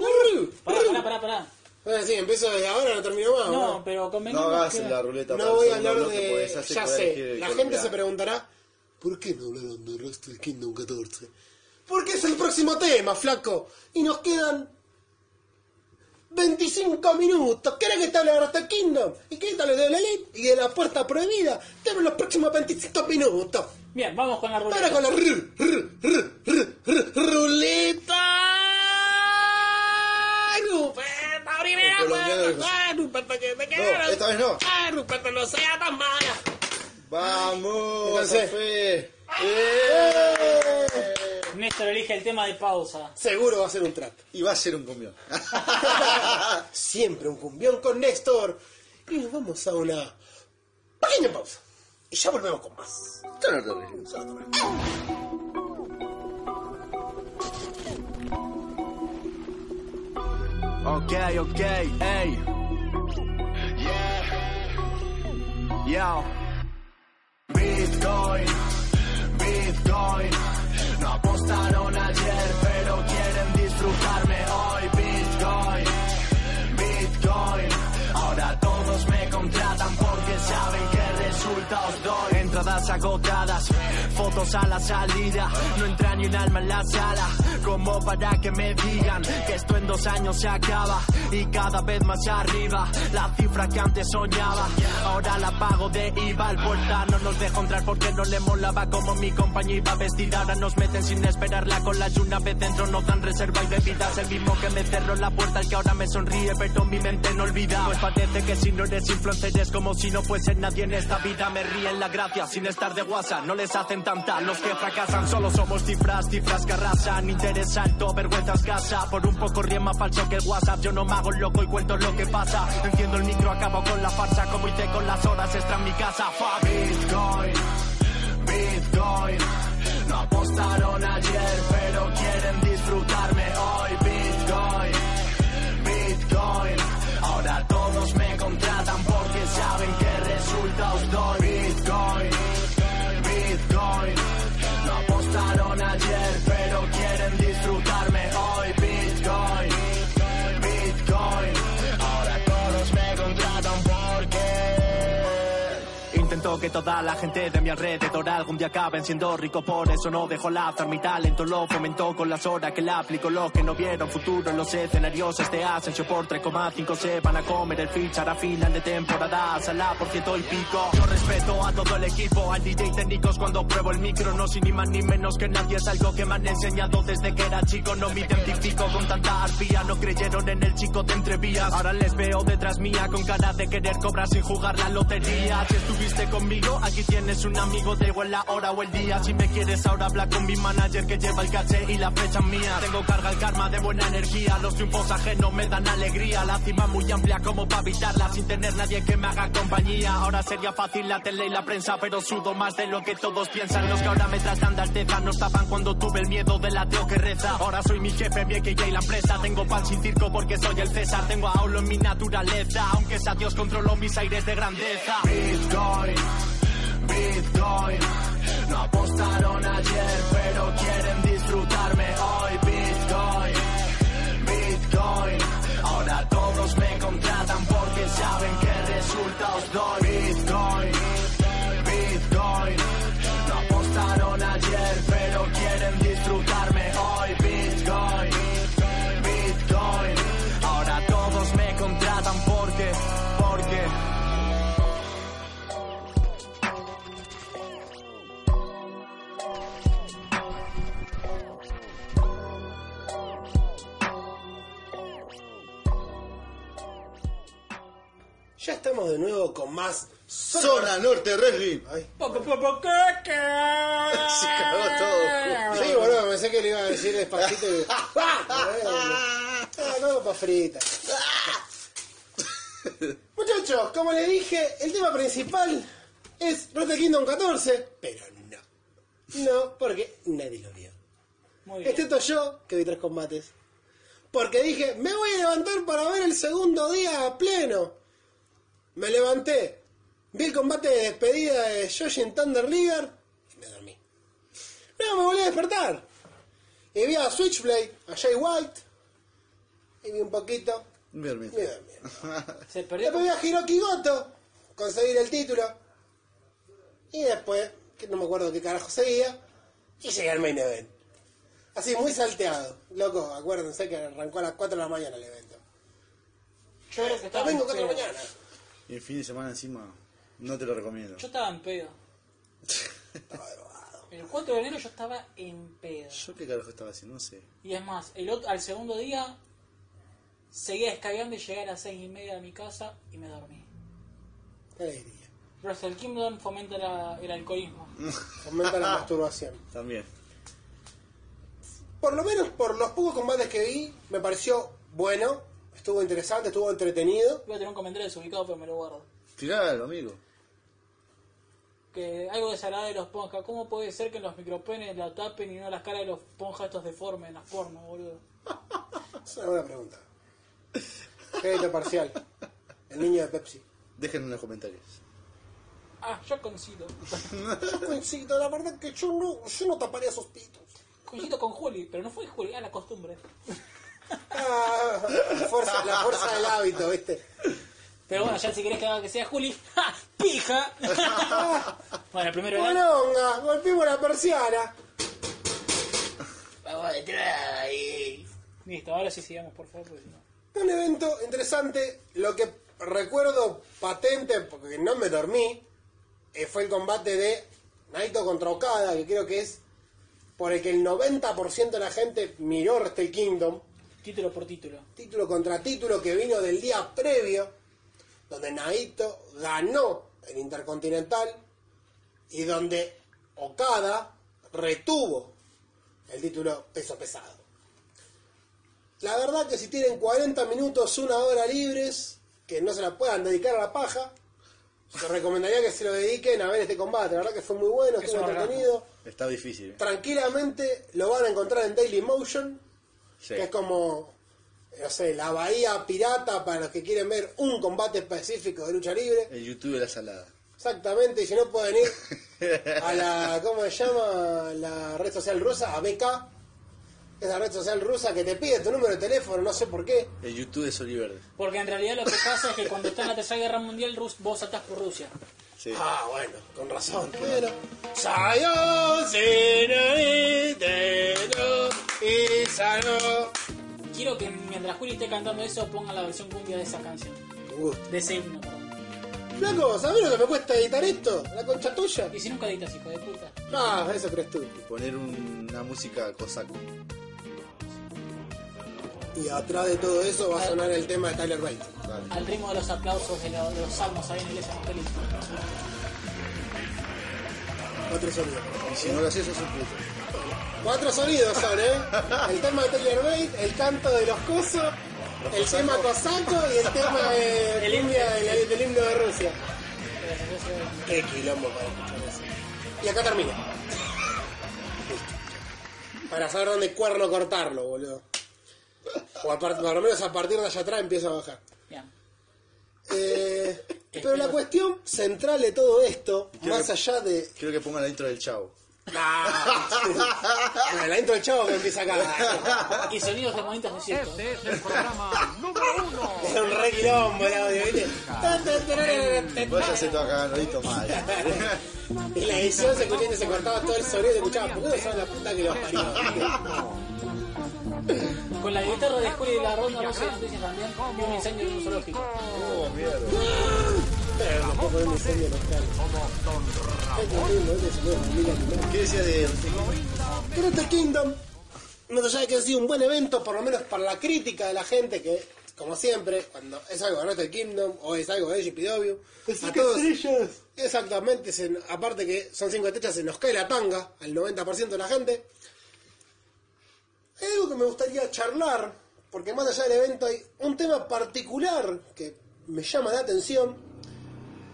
Erru. Pará, pará, pará, pará. Bueno, sí, empiezo desde ahora, no termino más. No, ¿no? pero No convengamos hagas que... la ruleta para No voy a hablar de. ya sé Ya sé, la gente se preguntará: ¿por qué no hablaron de Wrestle Kingdom 14? Porque es el próximo tema, flaco. Y nos quedan 25 minutos. ¿Querés que te hable de Wrestle Kingdom? ¿Y querés que te de la Elite y de la puerta prohibida? Tenemos los próximos 25 minutos. Bien, vamos con la ruleta. Ahora con la ru- ru- ru- ru- ru- ruleta. Primera. Ah, Rupeta, que te No, esta vez no. Ah, Rupeta, no sea tan mala. ¡Vamos! Fíjense. Fe! Néstor elige el tema de pausa. Seguro va a ser un trap. Y va a ser un cumbión. Siempre un cumbión con Néstor. Y nos vamos a una pequeña pausa. Y ya volvemos con más. Ok, ok, ey. Yo. Bitcoin, Bitcoin. No apostaron ayer, pero quieren disfrutarme hoy. Bitcoin, Bitcoin. Ahora todos me contratan porque saben qué resultados doy. Agotadas, fotos a la salida. No entra ni un alma en la sala. Como para que me digan que esto en dos años se acaba. Y cada vez más arriba, la cifra que antes soñaba. Ahora la pago de IVA. El puerta no nos dejó entrar porque no le molaba como mi compañía iba vestida. Ahora nos meten sin esperarla con la y una vez dentro no dan reserva y bebidas. El mismo que me cerró la puerta, el que ahora me sonríe, pero mi mente no olvida. Pues parece que si no eres influencer es como si no fuese nadie en esta vida. Me ríen la gracia sin estar de WhatsApp. No les hacen tanta los que fracasan. Solo somos cifras, cifras que arrasan. Interés alto, vergüenza escasa. Por un poco ríe más falso que el WhatsApp. Yo no me hago loco y cuento lo que pasa. Enciendo el micro, acabo con la farsa. Como hice con las horas extra en mi casa. Fuck Bitcoin, Bitcoin. No apostaron ayer, pero quieren disfrutarme hoy. Que toda la gente de mi alrededor algún día acaben siendo rico, por eso no dejo lazar mi talento, lo fomentó con las horas que la aplico, los que no vieron futuro en los escenarios este ascenso por 3,5 se van a comer el fichar a final de temporada, sala por ciento y pico. Yo respeto a todo el equipo, al DJ técnicos cuando pruebo el micro, no soy ni más ni menos que nadie, es algo que me han enseñado desde que era chico, no me identifico con tanta arpía, no creyeron en el chico de entrevías, ahora les veo detrás mía con cara de querer cobrar sin jugar la lotería, si estuviste conmigo Aquí tienes un amigo, de igual la hora o el día. Si me quieres ahora habla con mi manager que lleva el caché y la fecha mía. Tengo carga el karma de buena energía. Los triunfos ajenos me dan alegría. La cima muy amplia como para evitarla sin tener nadie que me haga compañía. Ahora sería fácil la tele y la prensa, pero sudo más de lo que todos piensan. Los que ahora me tratan de alteza no estaban cuando tuve el miedo del ateo que reza. Ahora soy mi jefe, mi que y la empresa. Tengo pan sin circo porque soy el César. Tengo a Aulo en mi naturaleza. Aunque sea Dios, controlo mis aires de grandeza. Bitcoin. No apostaron ayer, pero quieren disfrutarme hoy. Bitcoin, Bitcoin. Ahora todos me contratan porque saben qué resultados doy. Bitcoin. Ya estamos de nuevo con más Zona Norte Wrestling. Ay. Se cagó todo. sí, boludo, pensé que le iba a decir despacito y. ¡Ah! no, pa' frita. Muchachos, como les dije, el tema principal es Wrestle Kingdom 14, pero no. No, porque nadie lo vio. Muy bien. Excepto yo, que vi tres combates. Porque dije, me voy a levantar para ver el segundo día a pleno. Me levanté, vi el combate de despedida de Yoshin Thunder Liger y me dormí. Luego me volví a despertar. Y vi a Switchblade, a Jay White. Y vi un poquito. Me dormí. Me dormí. Se perdió. Después vi a Hiroki Goto conseguir el título. Y después, que no me acuerdo qué carajo seguía, y llegué al main event. Así, muy salteado. Loco, acuérdense que arrancó a las 4 de la mañana el evento. Yo creo que estaba Domingo en 4 de la mañana. Y el fin de semana encima, no te lo recomiendo. Yo estaba en pedo. Estaba drogado. El 4 de enero yo estaba en pedo. ¿Yo qué carajo estaba haciendo? No sé. Y es más, el otro, al segundo día seguía escabeando y llegué a las 6 y media de mi casa y me dormí. Qué alegría. Wrestle Kingdom fomenta la- el alcoholismo. Aumenta la masturbación. También. Por lo menos por los pocos combates que vi, me pareció bueno. Estuvo interesante, estuvo entretenido. Voy a tener un comentario desubicado, pero me lo guardo. Tiralo, amigo. Que algo desagradable de los ponjas. ¿Cómo puede ser que los micropenes la tapen y no las caras de los ponjas estos deformes en las pornos, boludo? Es una buena pregunta. Crédito parcial. El niño de Pepsi. Déjenlo en los comentarios. Ah, yo coincido. Yo coincido, la verdad que yo no, yo no taparía esos pitos. Coincido con Juli, pero no fue Juli, a la costumbre. Ah, la, fuerza, la fuerza del hábito, ¿viste? Pero bueno, ya si querés que haga que sea Juli, ¡ja! ¡Pija! bueno, el primero. Bolonga, golpeemos la persiana. Vamos detrás ahí. Listo, ahora sí sigamos, por favor, porque si no... Un evento interesante. Lo que recuerdo patente, porque no me dormí, eh, fue el combate de Naito contra Okada, que creo que es por el que el 90% de la gente miró Wrestle Kingdom. Título por título. título contra título que vino del día previo, donde Naito ganó el Intercontinental y donde Okada retuvo el título peso pesado. La verdad que si tienen 40 minutos, una hora libres, que no se la puedan dedicar a la paja, se recomendaría que se lo dediquen a ver este combate. La verdad que fue muy bueno, Es estuvo un entretenido. Está difícil. ¿eh? Tranquilamente lo van a encontrar en Daily Motion Sí. que es como, no sé, la bahía pirata para los que quieren ver un combate específico de lucha libre. El YouTube de la salada. Exactamente, y si no pueden ir a la, ¿cómo se llama? La red social rusa, a BK, esa red social rusa que te pide tu número de teléfono, no sé por qué. El YouTube de Soliverde. Porque en realidad lo que pasa es que cuando está en la Tercera Guerra Mundial, Rus- vos saltás por Rusia. Sí. Ah, bueno, con razón. Bueno. Sinonitero, Isano. Quiero que mientras Juli esté cantando eso, pongan la versión cumbia de esa canción. De ese himno, perdón. Flaco, ¿sabés lo que me cuesta editar esto? La concha tuya. Y si nunca editas, hijo de puta. Ah, eso crees tú. Poner un- una música cosaco. Y atrás de todo eso va a sonar el tema de Tyler Bate. Dale. Al ritmo de los aplausos de, lo- de los salmos ahí en la iglesia evangélica. Cuatro sonidos. Y si no lo haces, sos un puto. Cuatro sonidos son, ¿eh? El tema de Taylor Made, el canto de los cosos, el tema cosaco y el tema de El del, del himno de Rusia. Qué quilombo para escuchar eso. Y acá termina. Para saber dónde cuerno cortarlo, boludo. O a por lo menos a partir de allá atrás empieza a bajar. Bien. Eh, pero la cuestión central de todo esto, Quiero más que- allá de. Quiero que pongan la intro del chavo. Bueno, la intro del chavo que empieza acá. Y sonidos de monitos de circo. Este es el programa número uno. Era un re quilombo el audio, ¿viste? Váyase todo acá, Nodito mal. Y la edición se escuchaba y se cortaba todo el sonido y se escuchaba. ¿Por qué no saben la puta que los parió? Con la guitarra de Julio y la ronda no sé noticias también. Y un incendio en un zoológico. Oh, mierda. Pero no. Es. ¿Qué decía de Karate Kingdom, más allá de que ha sido un buen evento, por lo menos para la crítica de la gente, que como siempre, cuando es algo de Karate Kingdom o es algo de GPW, a todos, exactamente, se- aparte que son cinco estrellas, se nos cae la tanga al 90% de la gente. Hay algo que me gustaría charlar, porque más allá del evento hay un tema particular que me llama la atención,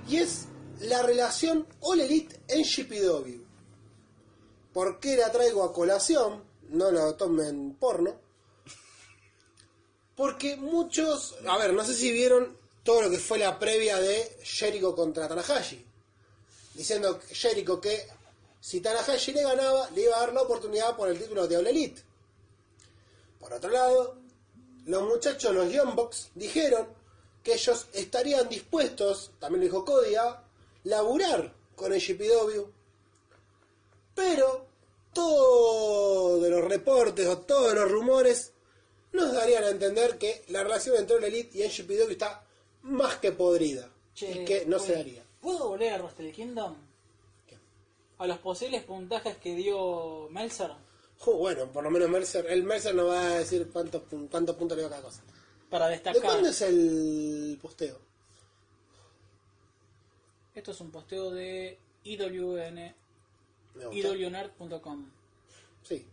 y es la relación All Elite en GPW. ¿Por qué la traigo a colación? No lo tomen porno. Porque muchos, a ver, no sé si vieron todo lo que fue la previa de Jericho contra Tanahashi. Diciendo Jericho que si Tanahashi le ganaba, le iba a dar la oportunidad por el título de All Elite. Por otro lado, los muchachos, los Young Bucks, dijeron que ellos estarían dispuestos, también lo dijo Cody, a laburar con el GPW pero todos los reportes o todos los rumores nos darían a entender que la relación entre el Elite y NGPW está más que podrida Che, y que no se ¿puedo- daría. ¿Puedo volver a Wrestle Kingdom? A los posibles puntajes que dio Meltzer Jo, bueno, por lo menos Mercer, el Mercer nos va a decir cuántos, cuántos puntos le dio cada cosa. Para ¿De destacar. cuándo es el posteo? Esto es un posteo de IWN, iwnerd.com. Sí,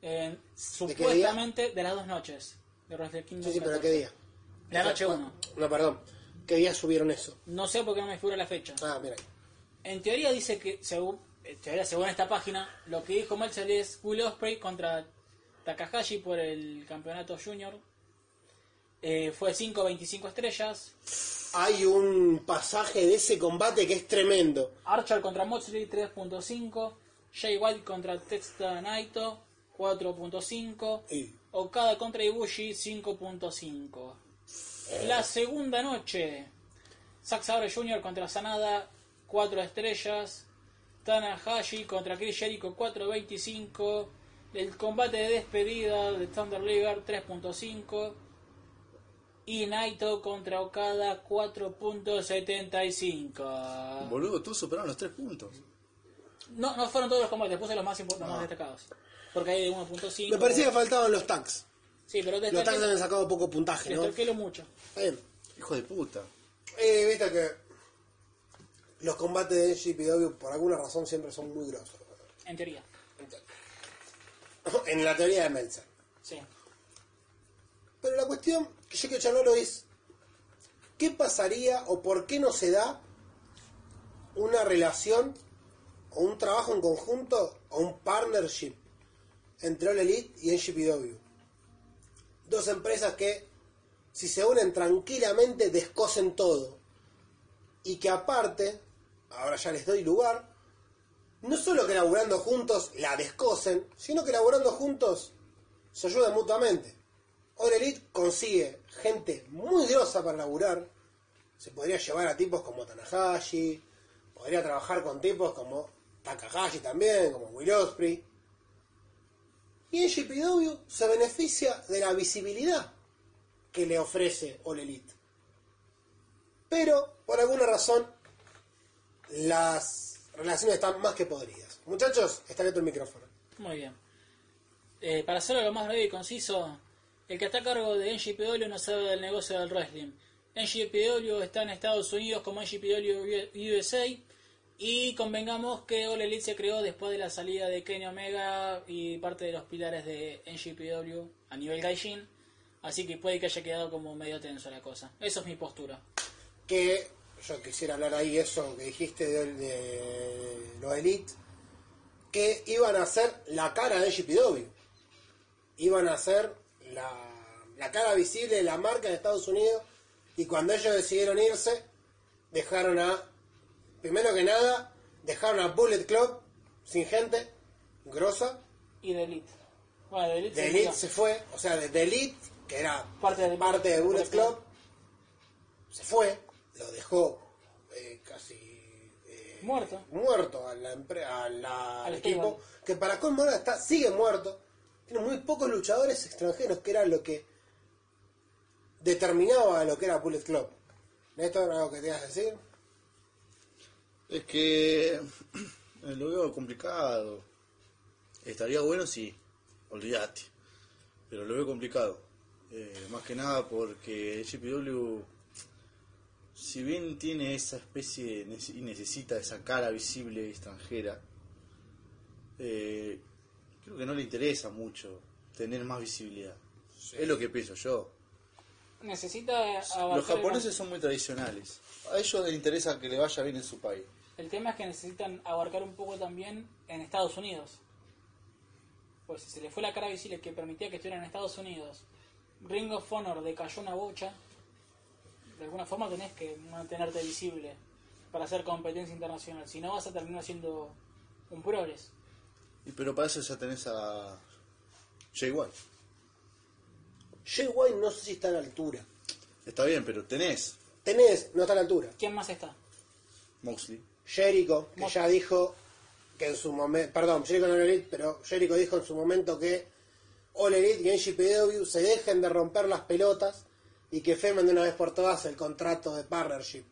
Eh, supuestamente de las dos noches de Wrestle Kingdom. sí, sí, pero 14. ¿qué día? La noche 1. No, perdón. ¿Qué día subieron eso? No sé por qué no me figura la fecha. Ah, mira. En teoría dice que, según, teoría, según esta página, lo que dijo Meltzer es Will Ospreay contra Takahashi por el campeonato junior. Eh, fue 5-25 estrellas. Hay un pasaje de ese combate que es tremendo. Archer contra Moxley 3.5. Jay White contra Texta Naito 4.5. Y- Okada contra Ibushi 5.5. La segunda noche. Zack Sabre Jr. contra Sanada 4 estrellas. Tanahashi contra Chris Jericho 4.25. El combate de despedida de Thunder Liger 3.5. Y Naito contra Okada 4.75. Boludo, todos superaron los tres puntos. No, no fueron todos los combates, puse los más, los más destacados. Porque hay de 1.5. Me parecía que faltaban los tags. Sí, pero Los tags destaqué, habían sacado poco puntaje, ¿no? destaqué lo mucho. Está bien. Hijo de puta. Eh, viste que los combates de GPW por alguna razón siempre son muy grosos. En teoría. En la teoría de Meltzer. Sí. Pero la cuestión quiero charlarlo es ¿qué pasaría o por qué no se da una relación o un trabajo en conjunto o un partnership entre All Elite y NGPW? Dos empresas que si se unen tranquilamente descosen todo y que aparte, ahora ya les doy lugar, no solo que laburando juntos la descosen, sino que laburando juntos se ayudan mutuamente. All Elite consigue gente muy grosa para laburar. Se podría llevar a tipos como Tanahashi, podría trabajar con tipos como Takahashi también, como Will Ospreay. Y en se beneficia de la visibilidad que le ofrece All Elite. Pero, por alguna razón, las relaciones están más que podridas. Muchachos, está abierto el micrófono. Muy bien. Eh, para hacerlo lo más breve y conciso, el que está a cargo de NGPW no sabe del negocio del wrestling. NGPW está en Estados Unidos como NGPW USA Y convengamos que All Elite se creó después de la salida de Kenny Omega y parte de los pilares de NGPW a nivel Gaijin. Así que puede que haya quedado como medio tenso la cosa. Eso es mi postura. Que yo quisiera hablar ahí eso que dijiste de, de los Elite, que iban a ser la cara de GPW. Iban a ser la, la cara visible de la marca de Estados Unidos. Y cuando ellos decidieron irse, dejaron a, primero que nada, dejaron a Bullet Club sin gente, grosa. Y de Elite. Bueno, de Elite, se Elite murió. se fue, o sea, de, Elite, que era Parte de- parte de Bullet Bullet Club. Club, se fue, lo dejó eh, casi eh, Muerto. muerto a la empre- a la- Al al equipo, que para ahora está, sigue muerto. Tiene muy pocos luchadores extranjeros, que era lo que determinaba lo que era Bullet Club. Néstor, ¿algo que te ibas a decir? Es que eh, lo veo complicado. Estaría bueno si, olvídate. Pero lo veo complicado. Eh, más que nada porque GPW, si bien tiene esa especie y necesita esa cara visible extranjera, eh, creo que no le interesa mucho tener más visibilidad. Es lo que pienso yo. Necesita abarcar Los japoneses son muy tradicionales. A ellos les interesa que le vaya bien en su país. El tema es que necesitan abarcar un poco también en Estados Unidos. Pues si se le fue la cara visible que permitía que estuvieran en Estados Unidos, Ring of Honor decayó una bocha, de alguna forma tenés que mantenerte visible para hacer competencia internacional. Si no vas a terminar siendo un progres. Y pero para eso ya tenés a Jay White. Jay White no sé si está a la altura. Está bien, pero tenés Tenés, no está a la altura. ¿Quién más está? Moxley. Jericho, que ya dijo que en su momento, perdón, Jericho no era Elite, pero Jericho dijo en su momento que All Elite y NGPW se dejen de romper las pelotas y que firmen de una vez por todas el contrato de partnership.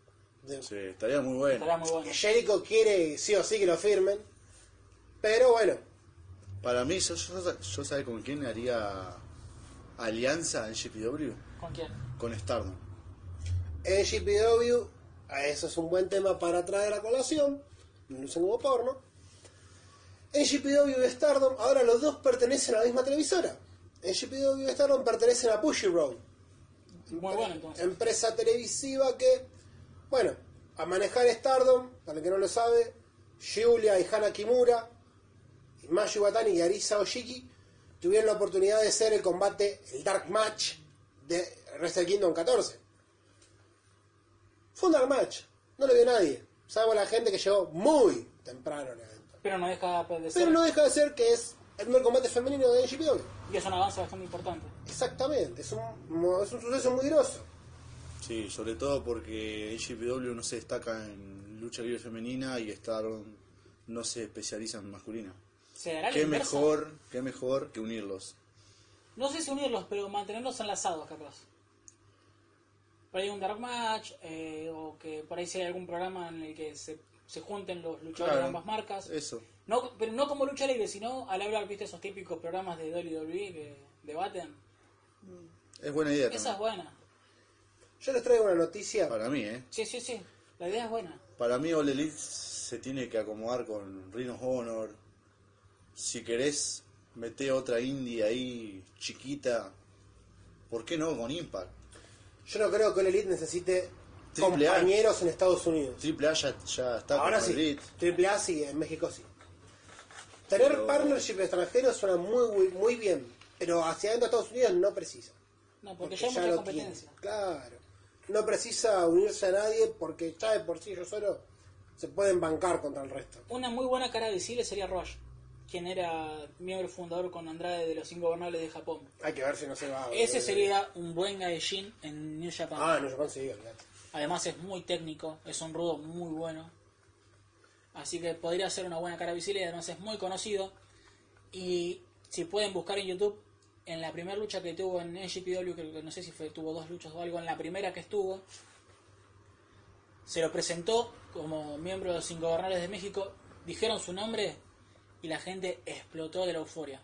De- Sí, estaría muy bueno. Estará muy bueno. que Jericho quiere sí o sí que lo firmen, pero bueno, Para mí, yo, yo, yo sabe con quién haría alianza en GPW. ¿Con quién? Con Stardom. NGPW, eso es un buen tema para traer a colación, no usen como porno. NGPW y Stardom, ahora los dos pertenecen a la misma televisora. NGPW y Stardom pertenecen a Pushy Road, Muy bueno entonces. empresa televisiva que, bueno, a manejar Stardom, para el que no lo sabe, Giulia y Hana Kimura, Mayu Watani y Arisa Oshiki tuvieron la oportunidad de ser el combate, el Dark Match de Wrestle Kingdom 14. Fue un Dark Match, no lo vio nadie, salvo la gente que llegó muy temprano al evento. Pero no deja de ser. Pero no deja de ser que es el primer combate femenino de NGPW. Y es un avance bastante importante. Exactamente, es un, es un suceso muy groso. Sí, sobre todo porque GPW no se destaca en lucha libre femenina y Stardom no se especializa en masculina. ¿Se dará Qué inversa? mejor, qué mejor que unirlos. No sé si unirlos, pero mantenerlos enlazados, capaz. Por ahí un Dark Match, eh, o que por ahí sea algún programa en el que se, se junten los luchadores Claro, de ambas marcas. Eso. No, pero no como lucha libre, sino al hablar, viste, esos típicos programas de WWE que debaten. Es buena idea Esa es buena. Yo les traigo una noticia. Para mí, ¿eh? Sí, sí, sí. La idea es buena. Para mí All Elite se tiene que acomodar con Ring of Honor. Si querés meter otra indie ahí chiquita, ¿por qué no con Impact? Yo no creo que el Elite necesite Triple A. compañeros en Estados Unidos. Triple A ya, ya está Ahora con sí, Elite. Triple A sí, en México sí. Tener Pero- partnership extranjero suena muy, muy, muy bien, pero hacia adentro de Estados Unidos no precisa. No, porque, ya hay mucha competencia. tiene. Claro. No precisa unirse a nadie porque ya de por sí ellos solo se pueden bancar contra el resto. Una muy buena cara visible sería Rush, quien era miembro fundador con Andrade de los Ingobernables de Japón. Hay que ver si no se va. Ese sería un buen gaijin en New Japan. Ah, no, Japón sí, olvidate. Además es muy técnico, es un rudo muy bueno. Así que podría ser una buena cara visible y además es muy conocido. Y si pueden buscar en YouTube, en la primera lucha que tuvo en NGPW, que no sé si fue, tuvo dos luchas o algo, en la primera que estuvo, se lo presentó como miembro de los Ingobernables de México, dijeron su nombre y la gente explotó de la euforia.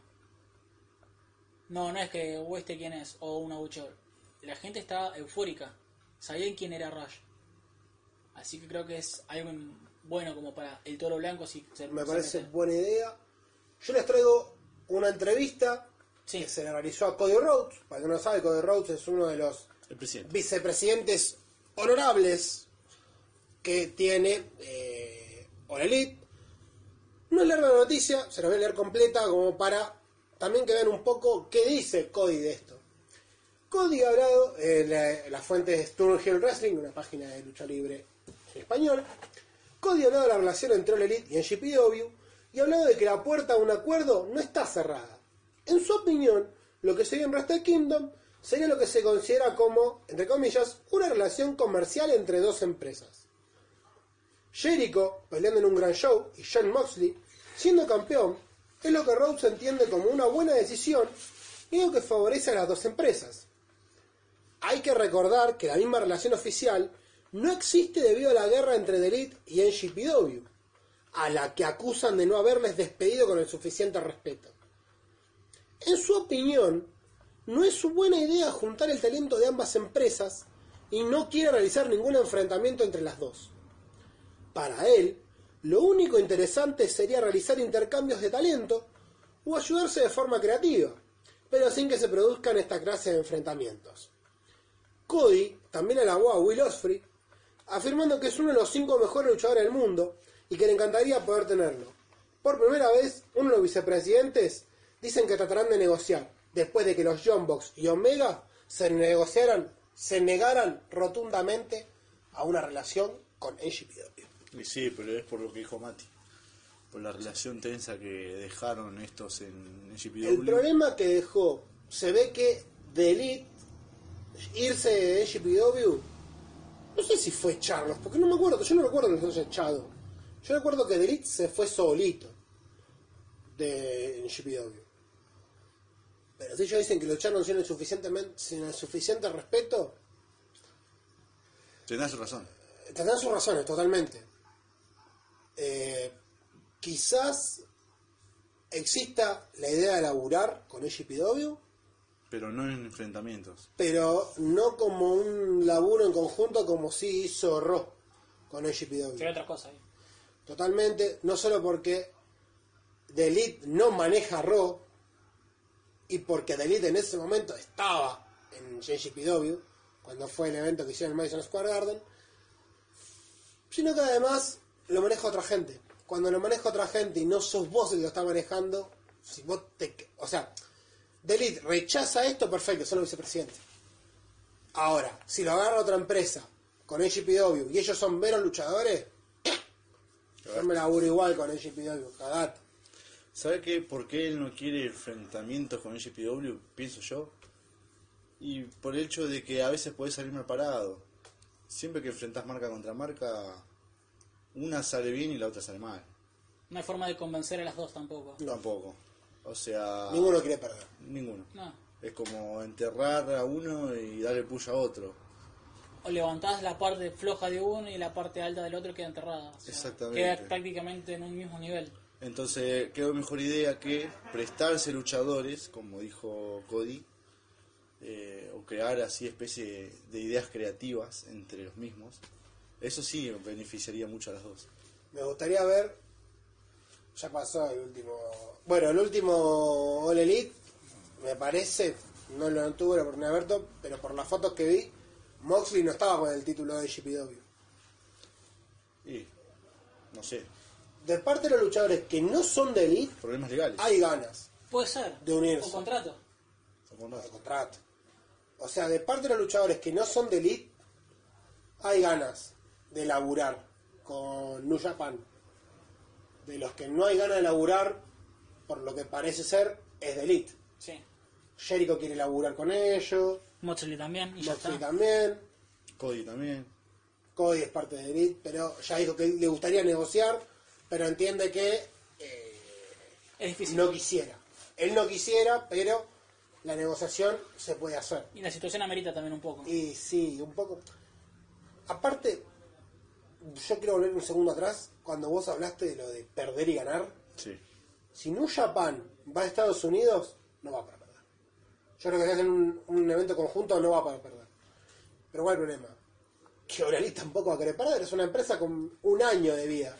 No, no es que o este quién es o una luchador. La gente estaba eufórica. Sabían quién era Rush. Así que creo que es algo bueno como para el toro blanco si se Me se parece buena idea. Yo les traigo una entrevista Sí. que se le realizó a Cody Rhodes. Para el que no lo sabe, Cody Rhodes es uno de los El presidente. vicepresidentes honorables que tiene eh, All Elite. No es larga la noticia, se la voy a leer completa como para también que vean un poco qué dice Cody de esto. Cody ha hablado, eh, la, fuente es Turn Hill Wrestling, una página de lucha libre en español. Cody ha hablado de la relación entre All Elite y NGPW y ha hablado de que la puerta a un acuerdo no está cerrada. En su opinión, lo que sería en Wrestle Kingdom sería lo que se considera como, entre comillas, una relación comercial entre dos empresas. Jericho, peleando en un gran show, y John Moxley, siendo campeón, es lo que Rhodes entiende como una buena decisión y algo que favorece a las dos empresas. Hay que recordar que la misma relación oficial no existe debido a la guerra entre The Elite y NGPW, a la que acusan de no haberles despedido con el suficiente respeto. En su opinión, no es su buena idea juntar el talento de ambas empresas y no quiere realizar ningún enfrentamiento entre las dos. Para él, lo único interesante sería realizar intercambios de talento o ayudarse de forma creativa, pero sin que se produzcan esta clase de enfrentamientos. Cody también alabó a Will Ospreay, afirmando que es uno de los cinco mejores luchadores del mundo y que le encantaría poder tenerlo. Por primera vez, uno de los vicepresidentes dicen que tratarán de negociar, después de que los John Box y Omega se negociaran, se negaran rotundamente a una relación con NGPW. Y sí, pero es por lo que dijo Mati. Por la relación tensa que dejaron estos en NGPW. El problema que dejó, se ve que de Elite irse de NGPW, no sé si fue echarlos, porque no me acuerdo, yo no recuerdo que los haya echado. Yo recuerdo que de Elite se fue solito de NGPW. Pero si ellos dicen que lo echaron sin el, suficientemente, sin el suficiente respeto, Tenés razón. tendrán sus razones, totalmente. Eh, quizás exista la idea de laburar con NGPW, Pero no en enfrentamientos. pero no como un laburo en conjunto como sí hizo Raw con NGPW. Sería otra cosa ahí. Totalmente, no solo porque The Elite no maneja Raw y porque The Elite en ese momento estaba en NGPW cuando fue el evento que hicieron en Madison Square Garden, sino que además lo maneja otra gente. Cuando lo maneja otra gente y no sos vos el que lo está manejando, si vos te, o sea, The Elite rechaza esto, perfecto, son los vicepresidentes. Ahora, si lo agarra otra empresa con NGPW y ellos son veros luchadores, yo me laburo igual con NGPW, cagate. ¿Sabe qué? ¿Por qué él no quiere enfrentamientos con NGPW? Pienso yo. Y por el hecho de que a veces puede salir mal parado. Siempre que enfrentás marca contra marca, una sale bien y la otra sale mal. No hay forma de convencer a las dos tampoco. Tampoco. O sea, Ninguno quiere perder. ninguno. No. Es como enterrar a uno y darle puya a otro. O levantás la parte floja de uno y la parte alta del otro queda enterrada. O sea, Exactamente. Queda prácticamente en un mismo nivel. Entonces, quedó mejor idea que prestarse luchadores, como dijo Cody, eh, o crear así especie de ideas creativas entre los mismos. Eso sí beneficiaría mucho a las dos. Me gustaría ver. Ya pasó el último. Bueno, el último All Elite, me parece, no lo tuve la oportunidad de verlo, pero por las fotos que vi, Moxley no estaba con el título de GPW. Y, no sé, De parte de los luchadores que no son de Elite, problemas legales. hay ganas Puede ser. De unirse. O contrato. de contrato. O sea, de parte de los luchadores que no son de Elite, hay ganas de laburar con New Japan. De los que no hay ganas de laburar, por lo que parece ser, es de Elite. Sí. Jericho quiere laburar con ellos, Moxley también. Y Moxley también, Cody también. Cody es parte de Elite, pero ya dijo que le gustaría negociar, pero entiende que eh, Es difícil. no quisiera. Él no quisiera, pero la negociación se puede hacer. Y la situación amerita también un poco. Y sí, un poco. Aparte, yo quiero volver un segundo atrás, cuando vos hablaste de lo de perder y ganar. Sí. Si New Japan va a Estados Unidos, no va para perder. Yo creo que si hacen un, un evento conjunto no va para perder. Pero ¿cuál es el problema? que Elite tampoco va a querer perder. Es una empresa con un año de vida.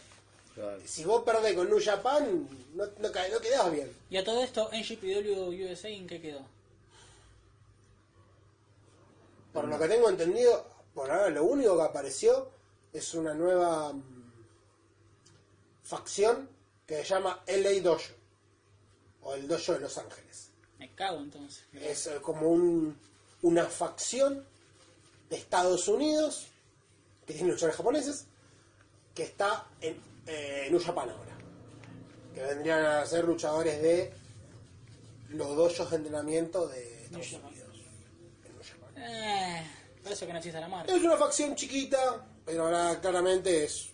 Claro. Si vos perdés con New Japan, no, no, no quedás bien. Y a todo esto, NGPW USA, ¿en qué quedó? Por lo que tengo entendido, por ahora lo único que apareció es una nueva mm, facción que se llama LA Dojo. O el Dojo de Los Ángeles. Me cago entonces. Es eh, como un, una facción de Estados Unidos que tiene luchadores japoneses que está en eh, New Japan ahora. Que vendrían a ser luchadores de los dojos de entrenamiento de Estados. Unidos. En. Eh, por eso que no existe la marca. Es una facción chiquita, pero ahora claramente es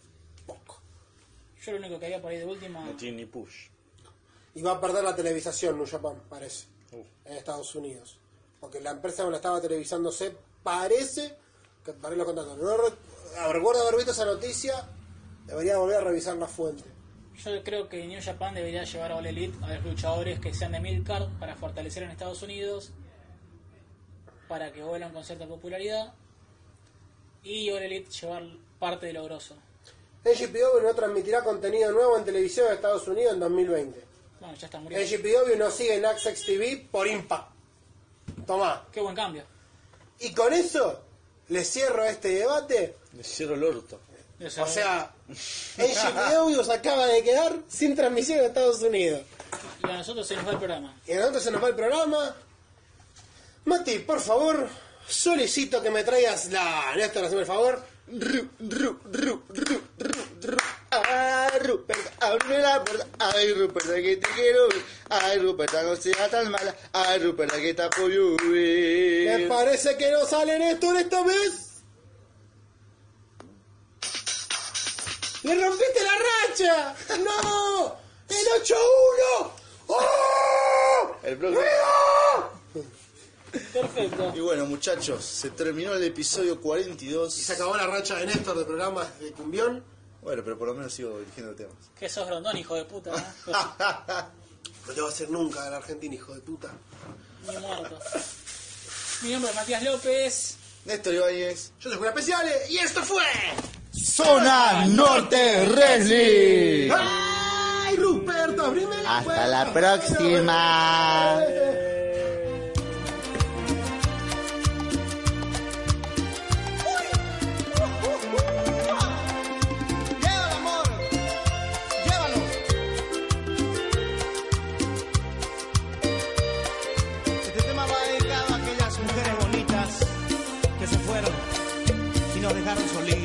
poco. Yo lo único que había por ahí de última. No tiene ni push. Y va a perder la televisación New Japan, parece, en Estados Unidos. Porque la empresa donde estaba televisándose parece que paré los contratos. No re- recuerdo haber visto esa noticia, debería volver a revisar la fuente. Yo creo que New Japan debería llevar a All Elite a los luchadores que sean de Midcard para fortalecer en Estados Unidos, para que vuelan con cierta popularidad, y All Elite llevar parte de lo grosso. NGPW no transmitirá contenido nuevo en televisión de Estados Unidos en 2020. Bueno, ya está muriendo. NGPW no sigue en Access TV por Impact. Tomá. Qué buen cambio. Y con eso le cierro este debate. Le cierro el orto. O O sea, NGPW se acaba de quedar sin transmisión en Estados Unidos. y a nosotros se nos va el programa. Y a nosotros se nos va el programa. Mati, por favor, solicito que me traigas la. Néstor, hazme el favor. Ru, ru, ru, ru, ru, ru. Ah, Rupert, abre la puerta. Ay, Rupert, que te quiero ver. Ay, Rupert, no sea tan mala. Ay, Rupert, que te apoyo Me parece que no sale Néstor esta vez. ¡Le rompiste la racha! ¡No! ¡El 8-1! ¡Oh! El bloque. Perfecto. Y bueno, muchachos, se terminó el episodio Y 42. se acabó la racha de Néstor de programas de Cumbión. Bueno, pero por lo menos sigo eligiendo temas. Que sos grondón, hijo de puta. ¿eh? No te va a hacer nunca de la Argentina, hijo de puta. Ni muerto. Mi nombre es Matías López. Néstor Ibáñez. Yo soy Julián Especiales y esto fue. Zona Norte Wrestling. ¡Ay, Ruperto! ¡Abrime la Hasta la próxima. Dejaron solitos.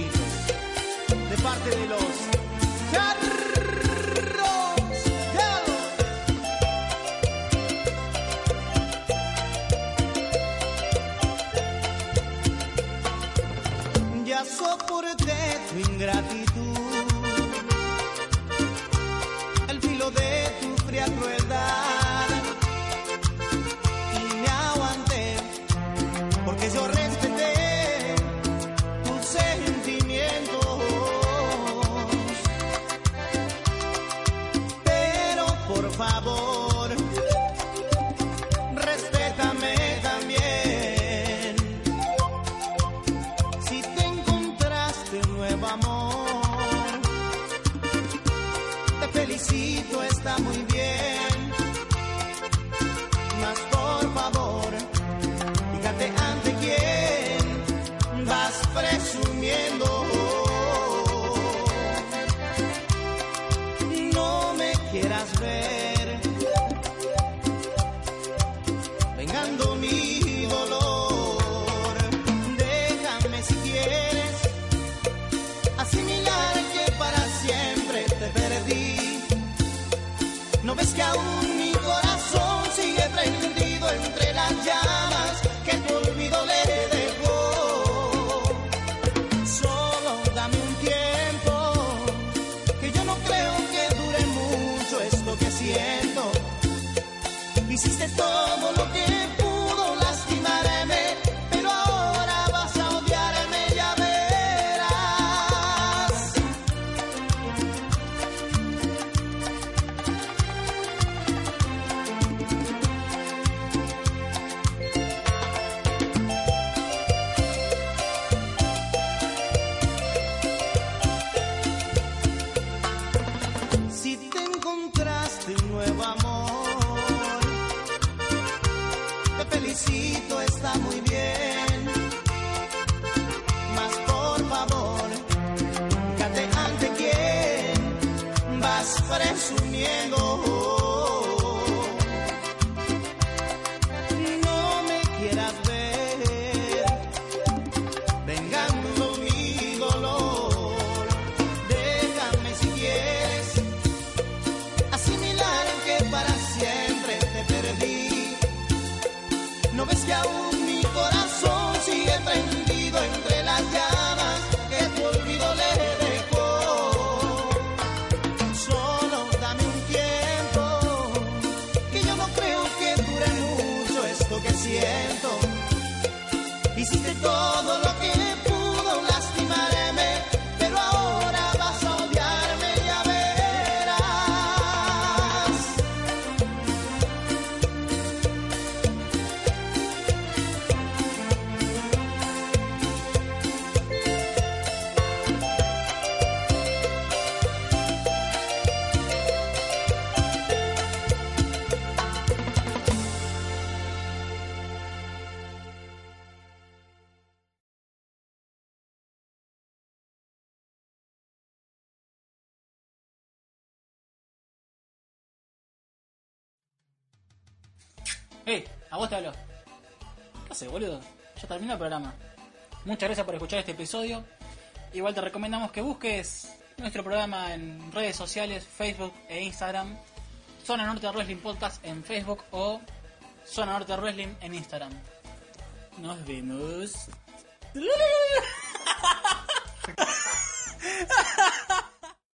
Te. ¿Qué haces, boludo? Ya terminó el programa. Muchas gracias por escuchar este episodio. Igual te recomendamos que busques nuestro programa en redes sociales, Facebook e Instagram. Zona Norte Wrestling Podcast en Facebook o Zona Norte Wrestling en Instagram. Nos vemos.